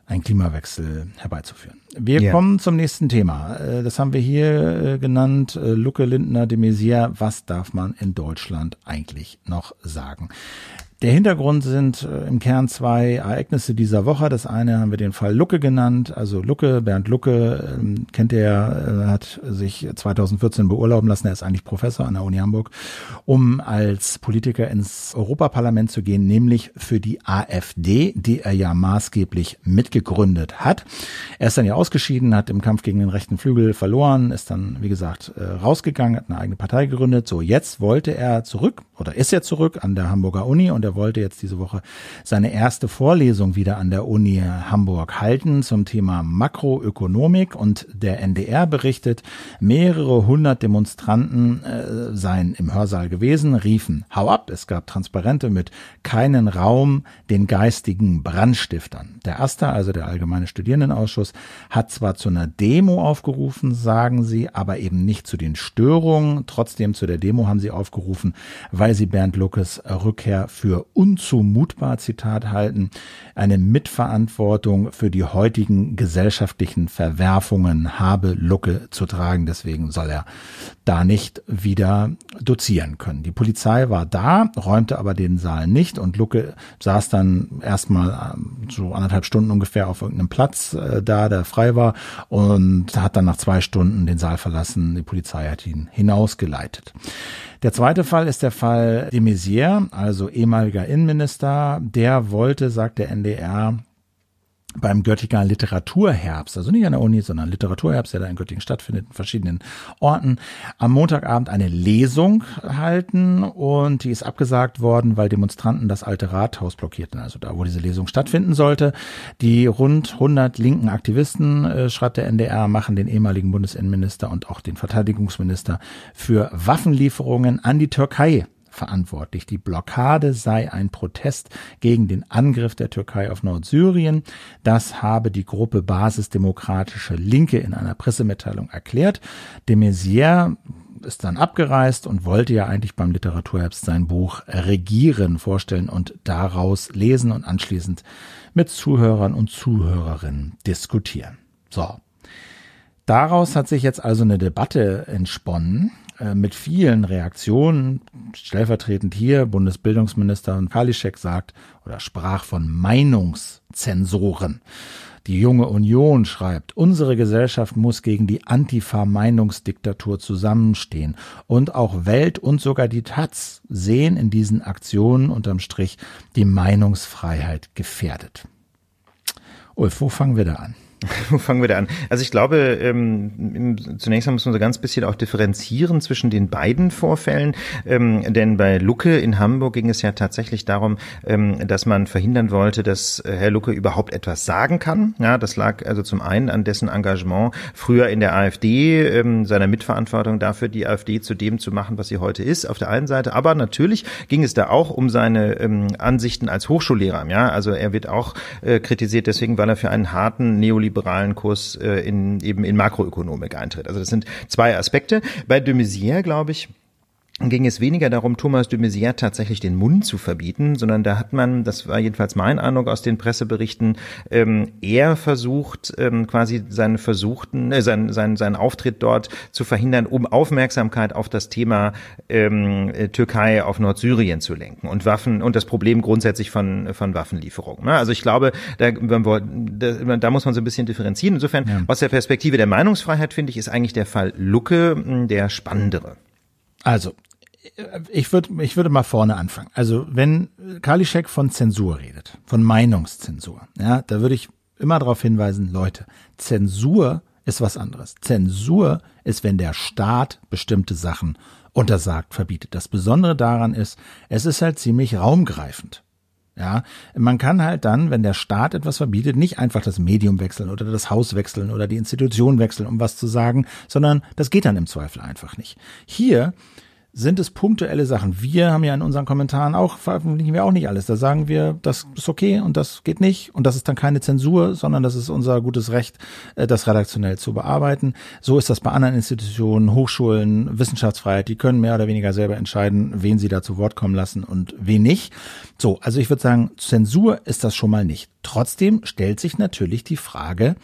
einen Klimawechsel herbeizuführen. Wir yeah. kommen zum nächsten Thema. Äh, das haben wir hier äh, genannt. Lucke Lindner de Maizière. Was darf man in Deutschland eigentlich noch sagen? Der Hintergrund sind äh, im Kern zwei Ereignisse dieser Woche. Das eine haben wir den Fall Lucke genannt. Also Lucke, Bernd Lucke, ähm, kennt er, äh, hat sich 2014 beurlauben lassen. Er ist eigentlich Professor an der Uni Hamburg, um als Politiker ins Europaparlament zu gehen, nämlich für die AfD, die er ja maßgeblich mitgegründet hat. Er ist dann ja ausgeschieden, hat im Kampf gegen den rechten Flügel verloren, ist dann, wie gesagt, äh, rausgegangen, hat eine eigene Partei gegründet. So, jetzt wollte er zurück oder ist er zurück an der Hamburger Uni und er wollte jetzt diese Woche seine erste Vorlesung wieder an der Uni Hamburg halten zum Thema Makroökonomik und der NDR berichtet, mehrere hundert Demonstranten äh, seien im Hörsaal gewesen, riefen Hau ab, es gab Transparente mit keinen Raum den geistigen Brandstiftern. Der AStA, also der Allgemeine Studierendenausschuss, hat zwar zu einer Demo aufgerufen, sagen sie, aber eben nicht zu den Störungen. Trotzdem zu der Demo haben sie aufgerufen, weil sie Bernd Luckes Rückkehr für unzumutbar, Zitat halten, eine Mitverantwortung für die heutigen gesellschaftlichen Verwerfungen habe Lucke zu tragen. Deswegen soll er da nicht wieder dozieren können. Die Polizei war da, räumte aber den Saal nicht und Lucke saß dann erstmal ähm, so anderthalb Stunden ungefähr auf irgendeinem Platz äh, da, der frei war und hat dann nach zwei Stunden den Saal verlassen. Die Polizei hat ihn hinausgeleitet. Der zweite Fall ist der Fall de Maizière, also ehemaliger Innenminister. Der wollte, sagt der NDR, beim Göttinger Literaturherbst, also nicht an der Uni, sondern Literaturherbst, der da in Göttingen stattfindet, in verschiedenen Orten, am Montagabend eine Lesung halten und die ist abgesagt worden, weil Demonstranten das alte Rathaus blockierten, also da, wo diese Lesung stattfinden sollte. Die rund 100 linken Aktivisten, äh, schreibt der NDR, machen den ehemaligen Bundesinnenminister und auch den Verteidigungsminister für Waffenlieferungen an die Türkei verantwortlich. Die Blockade sei ein Protest gegen den Angriff der Türkei auf Nordsyrien. Das habe die Gruppe Basisdemokratische Linke in einer Pressemitteilung erklärt. De Maizière ist dann abgereist und wollte ja eigentlich beim Literaturherbst sein Buch Regieren vorstellen und daraus lesen und anschließend mit Zuhörern und Zuhörerinnen diskutieren. So. Daraus hat sich jetzt also eine Debatte entsponnen, mit vielen Reaktionen. Stellvertretend hier Bundesbildungsminister Kalischek sagt oder sprach von Meinungszensoren. Die junge Union schreibt, unsere Gesellschaft muss gegen die Antifa-Meinungsdiktatur zusammenstehen. Und auch Welt und sogar die Taz sehen in diesen Aktionen unterm Strich die Meinungsfreiheit gefährdet. Ulf, wo fangen wir da an? <laughs> Wo fangen wir da an? Also ich glaube, ähm, zunächst einmal muss man so ganz bisschen auch differenzieren zwischen den beiden Vorfällen, ähm, denn bei Lucke in Hamburg ging es ja tatsächlich darum, ähm, dass man verhindern wollte, dass äh, Herr Lucke überhaupt etwas sagen kann. Ja, das lag also zum einen an dessen Engagement früher in der AfD, ähm, seiner Mitverantwortung dafür, die AfD zu dem zu machen, was sie heute ist, auf der einen Seite. Aber natürlich ging es da auch um seine ähm, Ansichten als Hochschullehrer. Ja, also er wird auch äh, kritisiert deswegen, weil er für einen harten Neoliberalismus neoliberalen Kurs äh, in, eben in Makroökonomik eintritt. Also das sind zwei Aspekte. Bei de Maizière, glaube ich, ging es weniger darum, Thomas de Maizière tatsächlich den Mund zu verbieten, sondern da hat man, das war jedenfalls mein Eindruck aus den Presseberichten, ähm, eher versucht, ähm, quasi seinen versuchten, äh, seinen, seinen, seinen Auftritt dort zu verhindern, um Aufmerksamkeit auf das Thema ähm, äh, Türkei auf Nordsyrien zu lenken und Waffen und das Problem grundsätzlich von, von Waffenlieferungen. Ne? Also ich glaube, da, da, da muss man so ein bisschen differenzieren. Insofern, ja. aus der Perspektive der Meinungsfreiheit, finde ich, ist eigentlich der Fall Lucke der spannendere. Also, ich würde ich würde mal vorne anfangen. Also wenn Kalischek von Zensur redet, von Meinungszensur, ja, da würde ich immer darauf hinweisen, Leute, Zensur ist was anderes. Zensur ist, wenn der Staat bestimmte Sachen untersagt, verbietet. Das Besondere daran ist, es ist halt ziemlich raumgreifend. Ja, man kann halt dann, wenn der Staat etwas verbietet, nicht einfach das Medium wechseln oder das Haus wechseln oder die Institution wechseln, um was zu sagen, sondern das geht dann im Zweifel einfach nicht. Hier sind es punktuelle Sachen. Wir haben ja in unseren Kommentaren auch, veröffentlichen wir auch nicht alles. Da sagen wir, das ist okay und das geht nicht und das ist dann keine Zensur, sondern das ist unser gutes Recht, äh, das redaktionell zu bearbeiten. So ist das bei anderen Institutionen, Hochschulen, Wissenschaftsfreiheit, die können mehr oder weniger selber entscheiden, wen sie da zu Wort kommen lassen und wen nicht. So, also ich würde sagen, Zensur ist das schon mal nicht. Trotzdem stellt sich natürlich die Frage,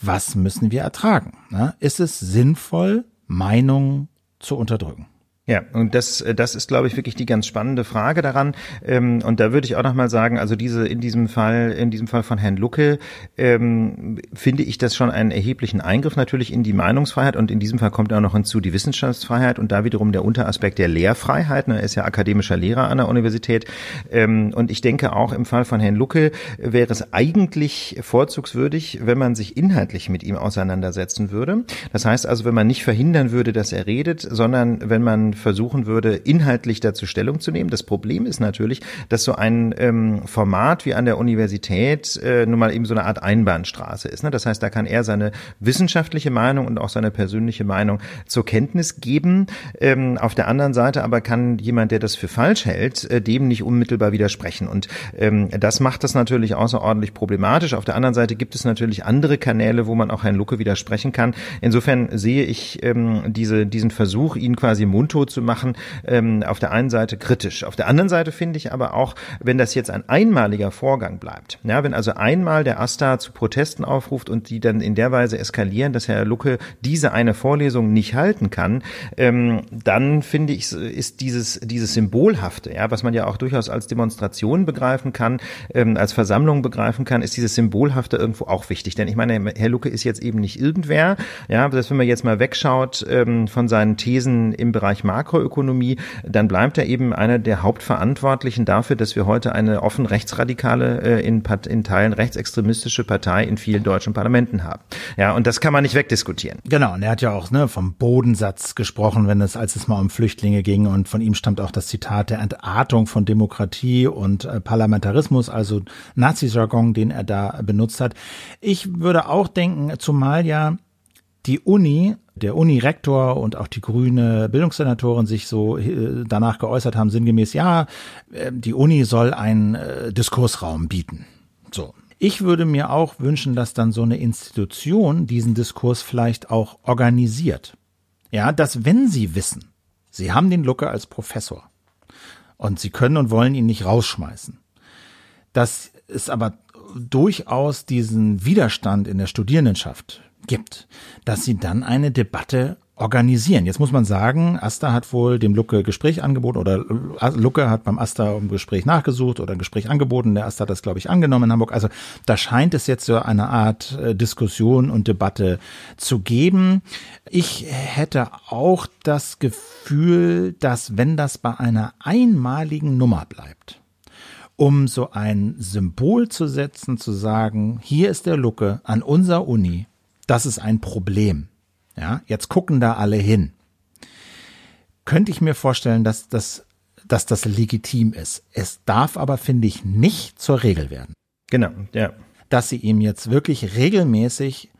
was müssen wir ertragen? Ist es sinnvoll, Meinungen zu unterdrücken? Ja, und das, äh, das ist, glaube ich, wirklich die ganz spannende Frage daran. Ähm, und da würde ich auch nochmal sagen, also diese in diesem Fall, in diesem Fall von Herrn Lucke, ähm, finde ich das schon einen erheblichen Eingriff natürlich in die Meinungsfreiheit und in diesem Fall kommt auch noch hinzu die Wissenschaftsfreiheit und da wiederum der Unteraspekt der Lehrfreiheit. Ne, er ist ja akademischer Lehrer an der Universität. Ähm, und ich denke auch im Fall von Herrn Lucke wäre es eigentlich vorzugswürdig, wenn man sich inhaltlich mit ihm auseinandersetzen würde. Das heißt also, wenn man nicht verhindern würde, dass er redet, sondern wenn man versuchen würde, inhaltlich dazu Stellung zu nehmen. Das Problem ist natürlich, dass so ein ähm, Format wie an der Universität äh, nun mal eben so eine Art Einbahnstraße ist. Ne? Das heißt, da kann er seine wissenschaftliche Meinung und auch seine persönliche Meinung zur Kenntnis geben. Ähm, auf der anderen Seite aber kann jemand, der das für falsch hält, äh, dem nicht unmittelbar widersprechen. Und ähm, das macht das natürlich außerordentlich problematisch. Auf der anderen Seite gibt es natürlich andere Kanäle, wo man auch Herrn Lucke widersprechen kann. Insofern sehe ich ähm, diese, diesen Versuch, ihn quasi mundtot zu machen, ähm, auf der einen Seite kritisch. Auf der anderen Seite finde ich aber auch, wenn das jetzt ein einmaliger Vorgang bleibt, ja, wenn also einmal der AStA zu Protesten aufruft und die dann in der Weise eskalieren, dass Herr Lucke diese eine Vorlesung nicht halten kann, ähm, dann finde ich, ist dieses, dieses Symbolhafte, ja, was man ja auch durchaus als Demonstration begreifen kann, ähm, als Versammlung begreifen kann, ist dieses Symbolhafte irgendwo auch wichtig. Denn ich meine, Herr Lucke ist jetzt eben nicht irgendwer, ja, dass wenn man jetzt mal wegschaut ähm, von seinen Thesen im Bereich Marketing, Makroökonomie, dann bleibt er eben einer der Hauptverantwortlichen dafür, dass wir heute eine offen rechtsradikale, äh, in, in Teilen rechtsextremistische Partei in vielen deutschen Parlamenten haben. Ja, und das kann man nicht wegdiskutieren. Genau, und er hat ja auch ne, vom Bodensatz gesprochen, wenn es, als es mal um Flüchtlinge ging und von ihm stammt auch das Zitat der Entartung von Demokratie und äh, Parlamentarismus, also Nazi-Jargon, den er da benutzt hat. Ich würde auch denken, zumal ja die Uni der Uni-Rektor und auch die grüne Bildungssenatorin sich so äh, danach geäußert haben, sinngemäß, ja, äh, die Uni soll einen äh, Diskursraum bieten. So. Ich würde mir auch wünschen, dass dann so eine Institution diesen Diskurs vielleicht auch organisiert. Ja, dass wenn sie wissen, sie haben den Lucke als Professor und sie können und wollen ihn nicht rausschmeißen, dass es aber durchaus diesen Widerstand in der Studierendenschaft gibt, dass sie dann eine Debatte organisieren. Jetzt muss man sagen, Asta hat wohl dem Lucke Gespräch angeboten oder äh, Lucke hat beim Asta um Gespräch nachgesucht oder ein Gespräch angeboten. Der Asta hat das, glaube ich, angenommen in Hamburg. Also da scheint es jetzt so eine Art äh, Diskussion und Debatte zu geben. Ich hätte auch das Gefühl, dass wenn das bei einer einmaligen Nummer bleibt, um so ein Symbol zu setzen, zu sagen, hier ist der Lucke an unserer Uni das ist ein Problem. Ja, jetzt gucken da alle hin. Könnte ich mir vorstellen, dass das, dass das legitim ist. Es darf aber, finde ich, nicht zur Regel werden. Genau, ja. Dass sie ihm jetzt wirklich regelmäßig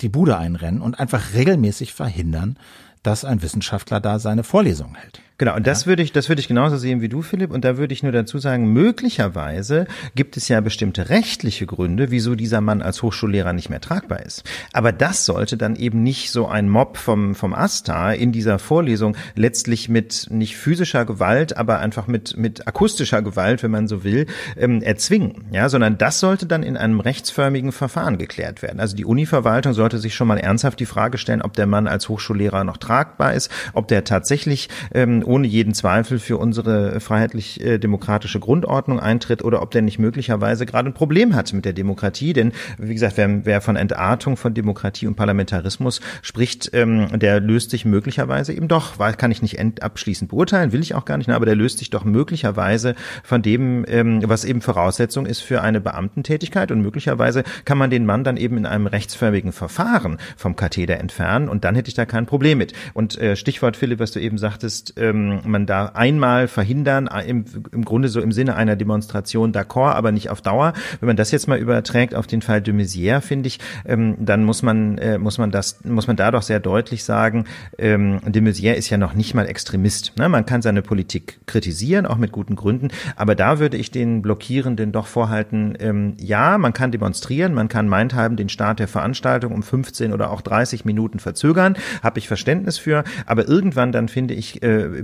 die Bude einrennen und einfach regelmäßig verhindern, dass ein Wissenschaftler da seine Vorlesung hält. Genau, und das ja. würde ich, das würde ich genauso sehen wie du, Philipp. Und da würde ich nur dazu sagen, möglicherweise gibt es ja bestimmte rechtliche Gründe, wieso dieser Mann als Hochschullehrer nicht mehr tragbar ist. Aber das sollte dann eben nicht so ein Mob vom, vom Asta in dieser Vorlesung letztlich mit nicht physischer Gewalt, aber einfach mit, mit akustischer Gewalt, wenn man so will, ähm, erzwingen. Ja, sondern das sollte dann in einem rechtsförmigen Verfahren geklärt werden. Also die Univerwaltung sollte sich schon mal ernsthaft die Frage stellen, ob der Mann als Hochschullehrer noch tragbar ohne jeden Zweifel für unsere äh, freiheitlich-demokratische äh, Grundordnung eintritt oder ob der nicht möglicherweise gerade ein Problem hat mit der Demokratie. Denn wie gesagt, wer, wer von Entartung von Demokratie und Parlamentarismus spricht, ähm, der löst sich möglicherweise eben doch, weil kann ich nicht abschließend beurteilen, will ich auch gar nicht, ne, aber der löst sich doch möglicherweise von dem, ähm, was eben Voraussetzung ist für eine Beamtentätigkeit und möglicherweise kann man den Mann dann eben in einem rechtsförmigen Verfahren vom Katheder entfernen und dann hätte ich da kein Problem mit. Und äh, Stichwort Philipp, was du eben sagtest, äh, ähm, man da einmal verhindern, äh, im, im Grunde so im Sinne einer Demonstration d'accord, aber nicht auf Dauer. Wenn man das jetzt mal überträgt auf den Fall de Maizière, finde ich, ähm, dann muss man, äh, muss man das, muss man da sehr deutlich sagen, ähm, de Maizière ist ja noch nicht mal Extremist. Ne? Man kann seine Politik kritisieren, auch mit guten Gründen, aber da würde ich den Blockierenden doch vorhalten, ähm, ja, man kann demonstrieren, man kann meinthalben den Start der Veranstaltung um 15 oder auch 30 Minuten verzögern, habe ich Verständnis für, aber irgendwann dann finde ich, äh,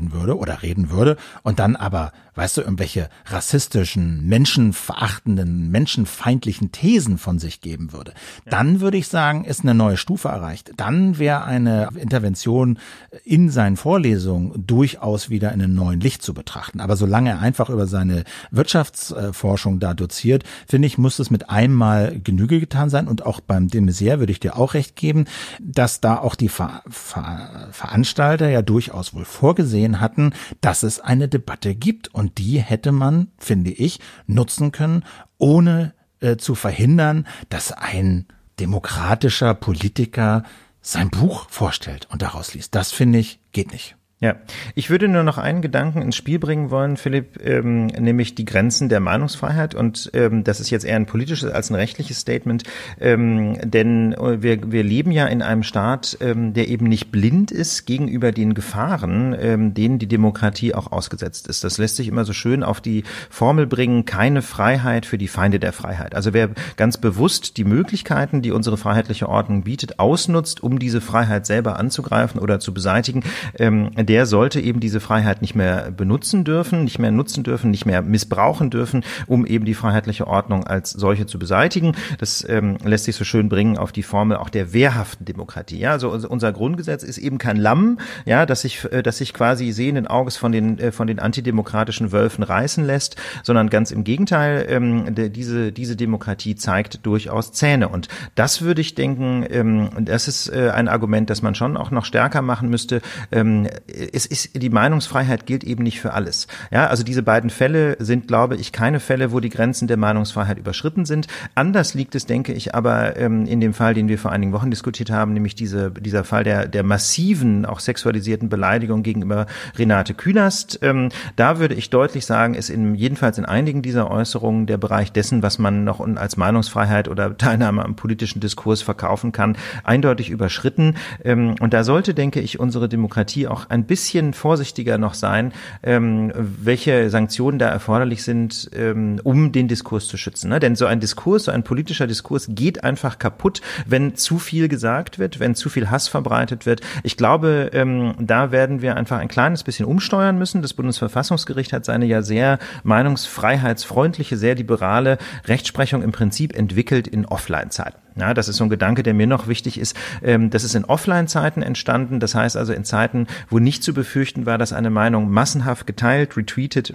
würde oder reden würde und dann aber, weißt du, irgendwelche rassistischen, menschenverachtenden, menschenfeindlichen Thesen von sich geben würde. Dann würde ich sagen, ist eine neue Stufe erreicht. Dann wäre eine Intervention in seinen Vorlesungen durchaus wieder in einem neuen Licht zu betrachten. Aber solange er einfach über seine Wirtschaftsforschung da doziert, finde ich, muss es mit einmal Genüge getan sein. Und auch beim de Maizière würde ich dir auch recht geben, dass da auch die Ver Ver Veranstalter ja durchaus wohl vorgesehen hatten, dass es eine Debatte gibt. Und die hätte man, finde ich, nutzen können, ohne äh, zu verhindern, dass ein demokratischer Politiker sein Buch vorstellt und daraus liest. Das finde ich geht nicht. Ja, ich würde nur noch einen Gedanken ins Spiel bringen wollen, Philipp, ähm, nämlich die Grenzen der Meinungsfreiheit. Und ähm, das ist jetzt eher ein politisches als ein rechtliches Statement, ähm, denn äh, wir, wir leben ja in einem Staat, ähm, der eben nicht blind ist gegenüber den Gefahren, ähm, denen die Demokratie auch ausgesetzt ist. Das lässt sich immer so schön auf die Formel bringen, keine Freiheit für die Feinde der Freiheit. Also wer ganz bewusst die Möglichkeiten, die unsere freiheitliche Ordnung bietet, ausnutzt, um diese Freiheit selber anzugreifen oder zu beseitigen, ähm, der sollte eben diese Freiheit nicht mehr benutzen dürfen, nicht mehr nutzen dürfen, nicht mehr missbrauchen dürfen, um eben die freiheitliche Ordnung als solche zu beseitigen. Das ähm, lässt sich so schön bringen auf die Formel auch der wehrhaften Demokratie. Ja, also unser Grundgesetz ist eben kein Lamm, ja, das sich, äh, das sich quasi sehenden Auges von den, äh, von den antidemokratischen Wölfen reißen lässt, sondern ganz im Gegenteil, ähm, diese, diese Demokratie zeigt durchaus Zähne. Und das würde ich denken, ähm, das ist äh, ein Argument, das man schon auch noch stärker machen müsste. Ähm, es ist, die Meinungsfreiheit gilt eben nicht für alles. Ja, also diese beiden Fälle sind, glaube ich, keine Fälle, wo die Grenzen der Meinungsfreiheit überschritten sind. Anders liegt es, denke ich, aber ähm, in dem Fall, den wir vor einigen Wochen diskutiert haben, nämlich diese, dieser Fall der, der massiven, auch sexualisierten Beleidigung gegenüber Renate Künast. Ähm, da würde ich deutlich sagen, ist in, jedenfalls in einigen dieser Äußerungen der Bereich dessen, was man noch als Meinungsfreiheit oder Teilnahme am politischen Diskurs verkaufen kann, eindeutig überschritten. Ähm, und da sollte, denke ich, unsere Demokratie auch ein bisschen vorsichtiger noch sein, ähm, welche Sanktionen da erforderlich sind, ähm, um den Diskurs zu schützen. Ne? Denn so ein Diskurs, so ein politischer Diskurs geht einfach kaputt, wenn zu viel gesagt wird, wenn zu viel Hass verbreitet wird. Ich glaube, ähm, da werden wir einfach ein kleines bisschen umsteuern müssen. Das Bundesverfassungsgericht hat seine ja sehr meinungsfreiheitsfreundliche, sehr liberale Rechtsprechung im Prinzip entwickelt in Offline-Zeiten. Ja, das ist so ein Gedanke, der mir noch wichtig ist. Ähm, das ist in Offline-Zeiten entstanden. Das heißt also in Zeiten, wo nicht zu befürchten war, dass eine Meinung massenhaft geteilt, retweetet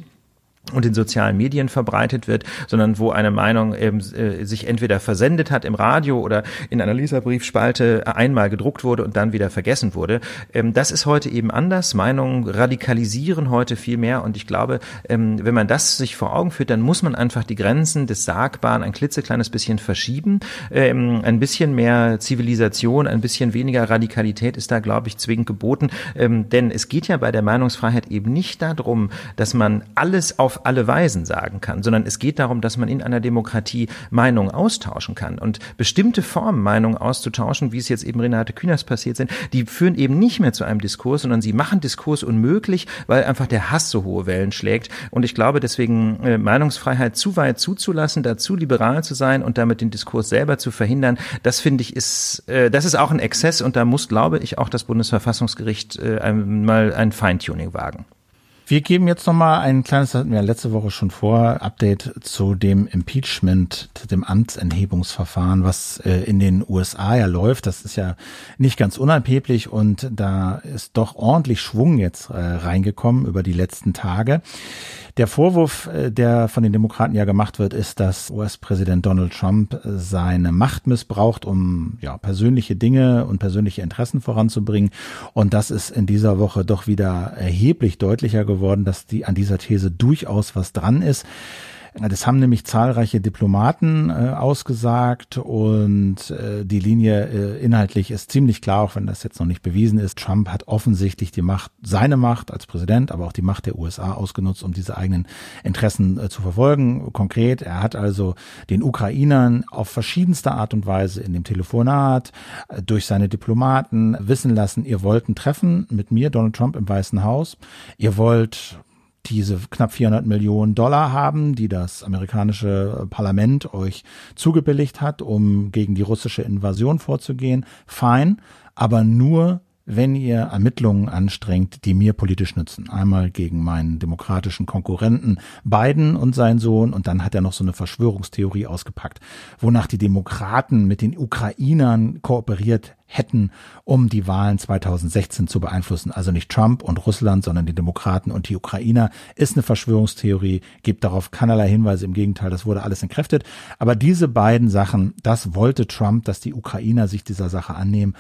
und in sozialen Medien verbreitet wird, sondern wo eine Meinung eben, äh, sich entweder versendet hat im Radio oder in einer Leserbriefspalte einmal gedruckt wurde und dann wieder vergessen wurde. Ähm, das ist heute eben anders. Meinungen radikalisieren heute viel mehr und ich glaube, ähm, wenn man das sich vor Augen führt, dann muss man einfach die Grenzen des Sagbaren ein klitzekleines bisschen verschieben. Ähm, ein bisschen mehr Zivilisation, ein bisschen weniger Radikalität ist da, glaube ich, zwingend geboten. Ähm, denn es geht ja bei der Meinungsfreiheit eben nicht darum, dass man alles auf auf alle Weisen sagen kann, sondern es geht darum, dass man in einer Demokratie Meinungen austauschen kann. Und bestimmte Formen, Meinungen auszutauschen, wie es jetzt eben Renate Künast passiert sind, die führen eben nicht mehr zu einem Diskurs, sondern sie machen Diskurs unmöglich, weil einfach der Hass so hohe Wellen schlägt. Und ich glaube deswegen, äh, Meinungsfreiheit zu weit zuzulassen, dazu liberal zu sein und damit den Diskurs selber zu verhindern, das finde ich ist, äh, das ist auch ein Exzess und da muss, glaube ich, auch das Bundesverfassungsgericht äh, einmal ein Feintuning wagen. Wir geben jetzt nochmal ein kleines, das hatten wir letzte Woche schon vor, Update zu dem Impeachment, zu dem Amtsenthebungsverfahren, was äh, in den USA ja läuft. Das ist ja nicht ganz unerheblich und da ist doch ordentlich Schwung jetzt äh, reingekommen über die letzten Tage. Der Vorwurf, äh, der von den Demokraten ja gemacht wird, ist, dass US-Präsident Donald Trump äh, seine Macht missbraucht, um ja, persönliche Dinge und persönliche Interessen voranzubringen. Und das ist in dieser Woche doch wieder erheblich deutlicher geworden, dass die an dieser These durchaus was dran ist. Das haben nämlich zahlreiche Diplomaten äh, ausgesagt und äh, die Linie äh, inhaltlich ist ziemlich klar, auch wenn das jetzt noch nicht bewiesen ist. Trump hat offensichtlich die Macht, seine Macht als Präsident, aber auch die Macht der USA ausgenutzt, um diese eigenen Interessen äh, zu verfolgen. Konkret, er hat also den Ukrainern auf verschiedenste Art und Weise in dem Telefonat äh, durch seine Diplomaten wissen lassen, ihr wollt ein Treffen mit mir, Donald Trump, im Weißen Haus. Ihr wollt diese knapp 400 Millionen Dollar haben, die das amerikanische Parlament euch zugebilligt hat, um gegen die russische Invasion vorzugehen, fein, aber nur wenn ihr Ermittlungen anstrengt, die mir politisch nützen. Einmal gegen meinen demokratischen Konkurrenten Biden und seinen Sohn und dann hat er noch so eine Verschwörungstheorie ausgepackt, wonach die Demokraten mit den Ukrainern kooperiert hätten, um die Wahlen 2016 zu beeinflussen. Also nicht Trump und Russland, sondern die Demokraten und die Ukrainer. Ist eine Verschwörungstheorie, gibt darauf keinerlei Hinweise. Im Gegenteil, das wurde alles entkräftet. Aber diese beiden Sachen, das wollte Trump, dass die Ukrainer sich dieser Sache annehmen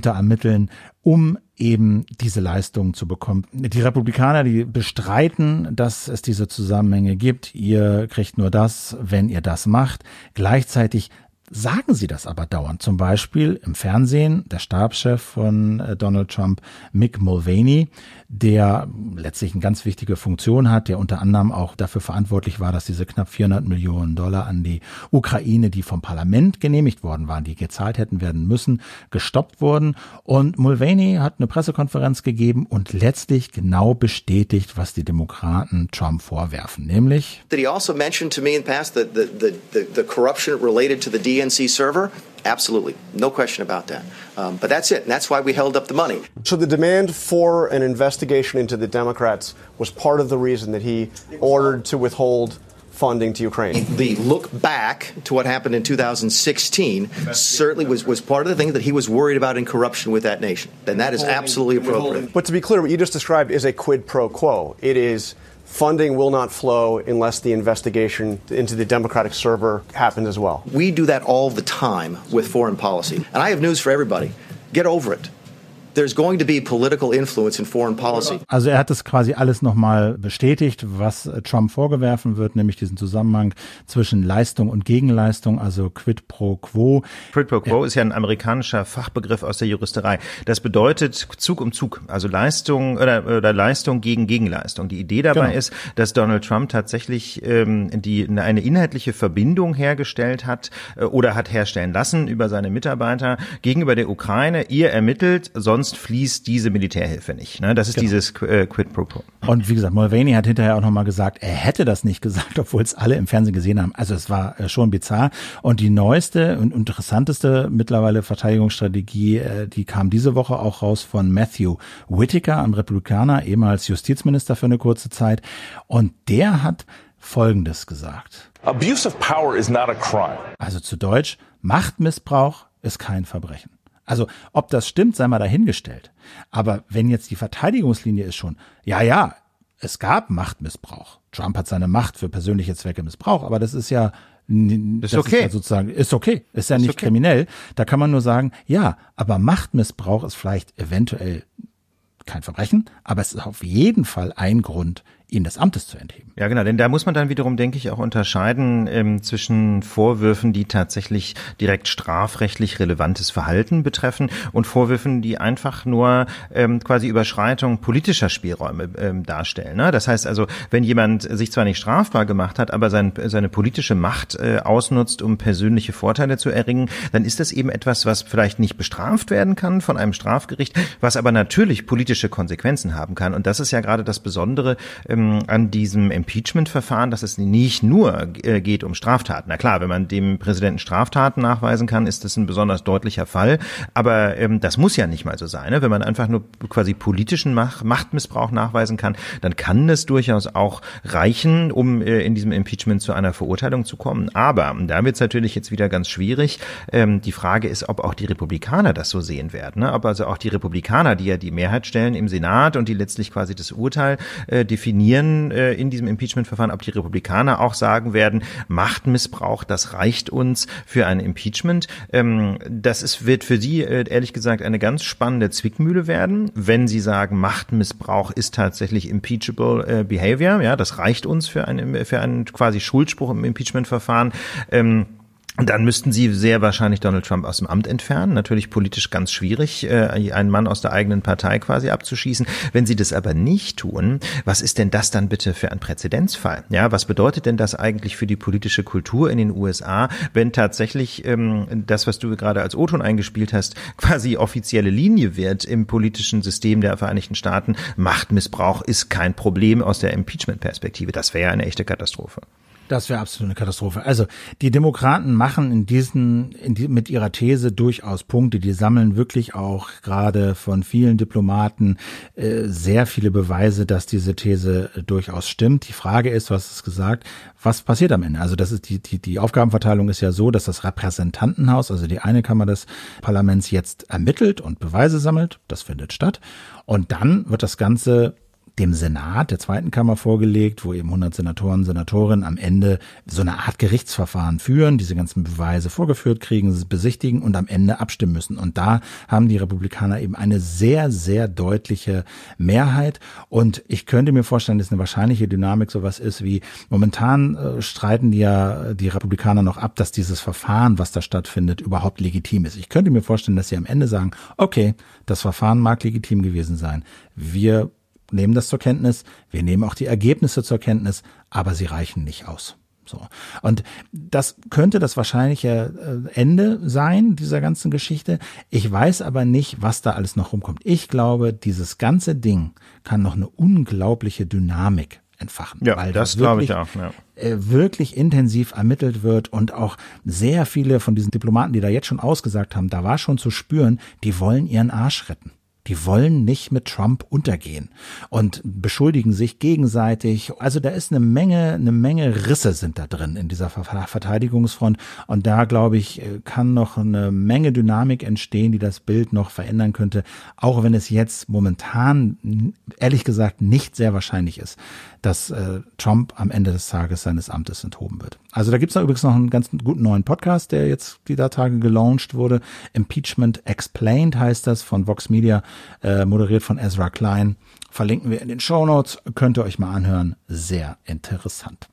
da ermitteln, um eben diese Leistungen zu bekommen. Die Republikaner, die bestreiten, dass es diese Zusammenhänge gibt. Ihr kriegt nur das, wenn ihr das macht. Gleichzeitig sagen sie das aber dauernd. Zum Beispiel im Fernsehen der Stabschef von äh, Donald Trump, Mick Mulvaney, der letztlich eine ganz wichtige Funktion hat, der unter anderem auch dafür verantwortlich war, dass diese knapp 400 Millionen Dollar an die Ukraine, die vom Parlament genehmigt worden waren, die gezahlt hätten werden müssen, gestoppt wurden. Und Mulvaney hat eine Pressekonferenz gegeben und letztlich genau bestätigt, was die Demokraten Trump vorwerfen, nämlich. Did he also mention to me in past the, the, the, the corruption related to the DNC server? Absolutely. No question about that. Um, but that's it. And that's why we held up the money. So the demand for an investigation into the Democrats was part of the reason that he ordered to withhold funding to Ukraine. The look back to what happened in 2016 certainly was, was part of the thing that he was worried about in corruption with that nation. And that is absolutely appropriate. But to be clear, what you just described is a quid pro quo. It is funding will not flow unless the investigation into the Democratic server happens as well. We do that all the time with foreign policy. And I have news for everybody get over it. There's going to be political influence in foreign policy. Also er hat es quasi alles nochmal bestätigt, was Trump vorgewerfen wird, nämlich diesen Zusammenhang zwischen Leistung und Gegenleistung, also quid pro quo. Quid pro quo ja. ist ja ein amerikanischer Fachbegriff aus der Juristerei. Das bedeutet Zug um Zug, also Leistung oder, oder Leistung gegen Gegenleistung. Die Idee dabei genau. ist, dass Donald Trump tatsächlich ähm, die eine inhaltliche Verbindung hergestellt hat äh, oder hat herstellen lassen über seine Mitarbeiter gegenüber der Ukraine. Ihr ermittelt, sonst sonst fließt diese Militärhilfe nicht. Ne? Das ist genau. dieses äh, Quid pro quo. Und wie gesagt, Mulvaney hat hinterher auch nochmal gesagt, er hätte das nicht gesagt, <laughs> obwohl es alle im Fernsehen gesehen haben. Also es war äh, schon bizarr. Und die neueste und interessanteste mittlerweile Verteidigungsstrategie, äh, die kam diese Woche auch raus von Matthew Whitaker, einem Republikaner, ehemals Justizminister für eine kurze Zeit. Und der hat Folgendes gesagt. Abuse of power is not a crime. Also zu Deutsch, Machtmissbrauch ist kein Verbrechen. Also ob das stimmt, sei mal dahingestellt. Aber wenn jetzt die Verteidigungslinie ist schon, ja, ja, es gab Machtmissbrauch. Trump hat seine Macht für persönliche Zwecke missbraucht, aber das ist ja das ist okay. Ist ja sozusagen ist okay, ist ja ist nicht okay. kriminell. Da kann man nur sagen, ja, aber Machtmissbrauch ist vielleicht eventuell kein Verbrechen, aber es ist auf jeden Fall ein Grund, ihn des Amtes zu entheben. Ja, genau, denn da muss man dann wiederum, denke ich, auch unterscheiden ähm, zwischen Vorwürfen, die tatsächlich direkt strafrechtlich relevantes Verhalten betreffen und Vorwürfen, die einfach nur ähm, quasi Überschreitung politischer Spielräume ähm, darstellen. Ne? Das heißt also, wenn jemand sich zwar nicht strafbar gemacht hat, aber sein, seine politische Macht äh, ausnutzt, um persönliche Vorteile zu erringen, dann ist das eben etwas, was vielleicht nicht bestraft werden kann von einem Strafgericht, was aber natürlich politische Konsequenzen haben kann. Und das ist ja gerade das Besondere ähm, an diesem Impeachment-Verfahren, dass es nicht nur äh, geht um Straftaten. Na klar, wenn man dem Präsidenten Straftaten nachweisen kann, ist das ein besonders deutlicher Fall. Aber ähm, das muss ja nicht mal so sein. Ne? Wenn man einfach nur quasi politischen Mach Machtmissbrauch nachweisen kann, dann kann es durchaus auch reichen, um äh, in diesem Impeachment zu einer Verurteilung zu kommen. Aber da wird es natürlich jetzt wieder ganz schwierig. Ähm, die Frage ist, ob auch die Republikaner das so sehen werden. Ne? Ob also auch die Republikaner, die ja die Mehrheit stellen im Senat und die letztlich quasi das Urteil äh, definieren äh, in diesem Impeachment-Verfahren, ob die Republikaner auch sagen werden, Machtmissbrauch, das reicht uns für ein Impeachment. Ähm, das ist, wird für sie äh, ehrlich gesagt eine ganz spannende Zwickmühle werden, wenn sie sagen, Machtmissbrauch ist tatsächlich impeachable äh, behavior. Ja, das reicht uns für einen, für einen quasi Schuldspruch im Impeachment-Verfahren. Ähm, dann müssten sie sehr wahrscheinlich Donald Trump aus dem Amt entfernen. Natürlich politisch ganz schwierig, äh, einen Mann aus der eigenen Partei quasi abzuschießen. Wenn sie das aber nicht tun, was ist denn das dann bitte für ein Präzedenzfall? Ja, was bedeutet denn das eigentlich für die politische Kultur in den USA, wenn tatsächlich ähm, das, was du gerade als O-Ton eingespielt hast, quasi offizielle Linie wird im politischen System der Vereinigten Staaten? Machtmissbrauch ist kein Problem aus der Impeachment-Perspektive. Das wäre ja eine echte Katastrophe. Das wäre absolut eine Katastrophe. Also die Demokraten machen in diesen in die, mit ihrer These durchaus Punkte. Die sammeln wirklich auch gerade von vielen Diplomaten äh, sehr viele Beweise, dass diese These äh, durchaus stimmt. Die Frage ist, was ist gesagt, was passiert am Ende? Also das ist die, die die Aufgabenverteilung ist ja so, dass das Repräsentantenhaus, also die eine Kammer des Parlaments jetzt ermittelt und Beweise sammelt. Das findet statt. Und dann wird das Ganze dem Senat der zweiten Kammer vorgelegt, wo eben 100 Senatoren, Senatorinnen am Ende so eine Art Gerichtsverfahren führen, diese ganzen Beweise vorgeführt kriegen, besichtigen und am Ende abstimmen müssen. Und da haben die Republikaner eben eine sehr, sehr deutliche Mehrheit. Und ich könnte mir vorstellen, dass eine wahrscheinliche Dynamik sowas ist wie, momentan äh, streiten ja die Republikaner noch ab, dass dieses Verfahren, was da stattfindet, überhaupt legitim ist. Ich könnte mir vorstellen, dass sie am Ende sagen, okay, das Verfahren mag legitim gewesen sein. Wir nehmen das zur Kenntnis, wir nehmen auch die Ergebnisse zur Kenntnis, aber sie reichen nicht aus. So. Und das könnte das wahrscheinliche äh, Ende sein dieser ganzen Geschichte. Ich weiß aber nicht, was da alles noch rumkommt. Ich glaube, dieses ganze Ding kann noch eine unglaubliche Dynamik entfachen. Ja, weil das, glaube ich auch. Ja. Äh, wirklich intensiv ermittelt wird und auch sehr viele von diesen Diplomaten, die da jetzt schon ausgesagt haben, da war schon zu spüren, die wollen ihren Arsch retten. Die wollen nicht mit Trump untergehen und beschuldigen sich gegenseitig. Also da ist eine Menge, eine Menge Risse sind da drin in dieser Verteidigungsfront. Und da glaube ich, kann noch eine Menge Dynamik entstehen, die das Bild noch verändern könnte. Auch wenn es jetzt momentan, ehrlich gesagt, nicht sehr wahrscheinlich ist, dass äh, Trump am Ende des Tages seines Amtes enthoben wird. Also da gibt's da übrigens noch einen ganz guten neuen Podcast, der jetzt die Tage gelauncht wurde. Impeachment Explained heißt das von Vox Media, äh, moderiert von Ezra Klein. Verlinken wir in den Show Notes, könnt ihr euch mal anhören. Sehr interessant.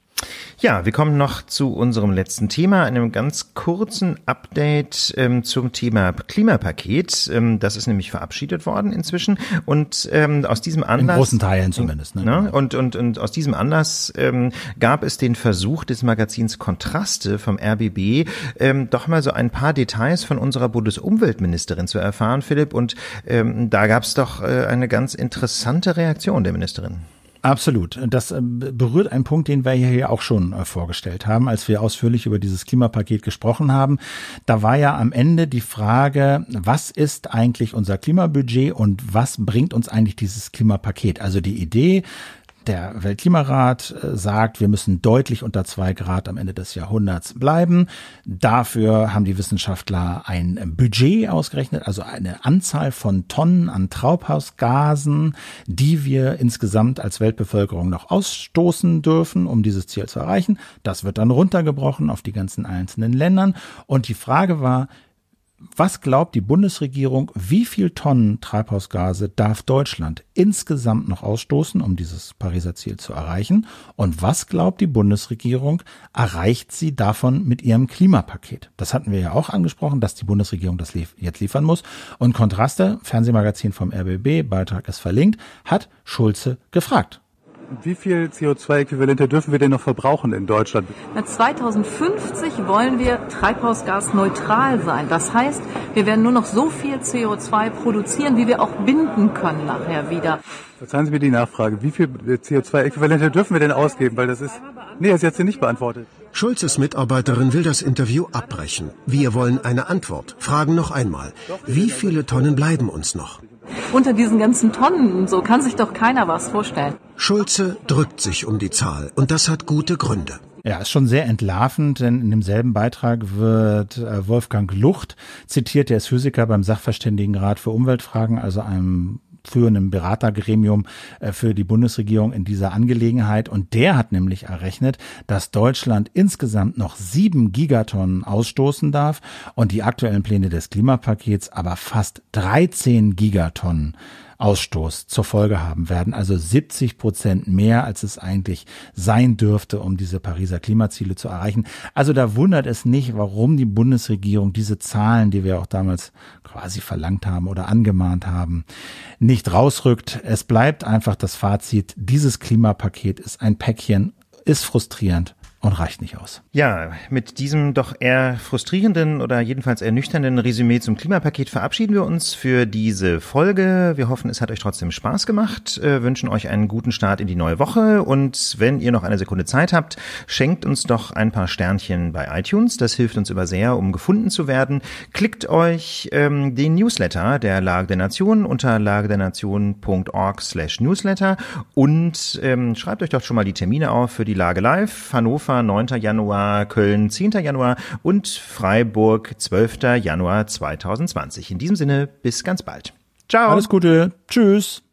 Ja, wir kommen noch zu unserem letzten Thema, einem ganz kurzen Update ähm, zum Thema Klimapaket. Ähm, das ist nämlich verabschiedet worden inzwischen und ähm, aus diesem Anlass in großen Teilen zumindest. Ne? ne und, und und aus diesem Anlass ähm, gab es den Versuch des Magazins Kontraste vom RBB ähm, doch mal so ein paar Details von unserer Bundesumweltministerin zu erfahren, Philipp. Und ähm, da gab es doch äh, eine ganz interessante Reaktion der Ministerin. Absolut. Das äh, berührt einen Punkt, den wir hier auch schon äh, vorgestellt haben, als wir ausführlich über dieses Klimapaket gesprochen haben. Da war ja am Ende die Frage, was ist eigentlich unser Klimabudget und was bringt uns eigentlich dieses Klimapaket? Also die Idee, der Weltklimarat äh, sagt, wir müssen deutlich unter zwei Grad am Ende des Jahrhunderts bleiben. Dafür haben die Wissenschaftler ein Budget ausgerechnet, also eine Anzahl von Tonnen an Treibhausgasen, die wir insgesamt als Weltbevölkerung noch ausstoßen dürfen, um dieses Ziel zu erreichen. Das wird dann runtergebrochen auf die ganzen einzelnen Ländern. Und die Frage war, Was glaubt die Bundesregierung, wie viel Tonnen Treibhausgase darf Deutschland insgesamt noch ausstoßen, um dieses Pariser Ziel zu erreichen? Und was glaubt die Bundesregierung, erreicht sie davon mit ihrem Klimapaket? Das hatten wir ja auch angesprochen, dass die Bundesregierung das jetzt liefern muss. Und Kontraste, Fernsehmagazin vom RBB, Beitrag ist verlinkt, hat Schulze gefragt. Wie viel CO2-Äquivalente dürfen wir denn noch verbrauchen in Deutschland? 2050 wollen wir treibhausgasneutral sein. Das heißt, wir werden nur noch so viel CO2 produzieren, wie wir auch binden können nachher wieder. Verzeihen Sie mir die Nachfrage. Wie viel CO2-Äquivalente dürfen wir denn ausgeben? Weil das ist, nee, das ist jetzt nicht beantwortet. Schulzes Mitarbeiterin will das Interview abbrechen. Wir wollen eine Antwort. Fragen noch einmal. Wie viele Tonnen bleiben uns noch? Unter diesen ganzen Tonnen, so kann sich doch keiner was vorstellen. Schulze drückt sich um die Zahl und das hat gute Gründe. Ja, ist schon sehr entlarvend, denn in demselben Beitrag wird äh, Wolfgang Lucht zitiert, der ist Physiker beim Sachverständigenrat für Umweltfragen, also einem führenden Beratergremium äh, für die Bundesregierung in dieser Angelegenheit. Und der hat nämlich errechnet, dass Deutschland insgesamt noch sieben Gigatonnen ausstoßen darf und die aktuellen Pläne des Klimapakets aber fast 13 Gigatonnen Ausstoß zur Folge haben werden. Also 70 Prozent mehr, als es eigentlich sein dürfte, um diese Pariser Klimaziele zu erreichen. Also da wundert es nicht, warum die Bundesregierung diese Zahlen, die wir auch damals quasi verlangt haben oder angemahnt haben, nicht rausrückt. Es bleibt einfach das Fazit, dieses Klimapaket ist ein Päckchen, ist frustrierend und reicht nicht aus. Ja, mit diesem doch eher frustrierenden oder jedenfalls ernüchternden Resümee zum Klimapaket verabschieden wir uns für diese Folge. Wir hoffen, es hat euch trotzdem Spaß gemacht, äh, wünschen euch einen guten Start in die neue Woche und wenn ihr noch eine Sekunde Zeit habt, schenkt uns doch ein paar Sternchen bei iTunes. Das hilft uns über sehr, um gefunden zu werden. Klickt euch ähm, den Newsletter der Lage der Nation unter lagedernation.org slash newsletter und ähm, schreibt euch doch schon mal die Termine auf für die Lage Live. Hannover Hannover 9. Januar, Köln 10. Januar und Freiburg 12. Januar 2020. In diesem Sinne, bis ganz bald. Ciao. Alles Gute. Tschüss.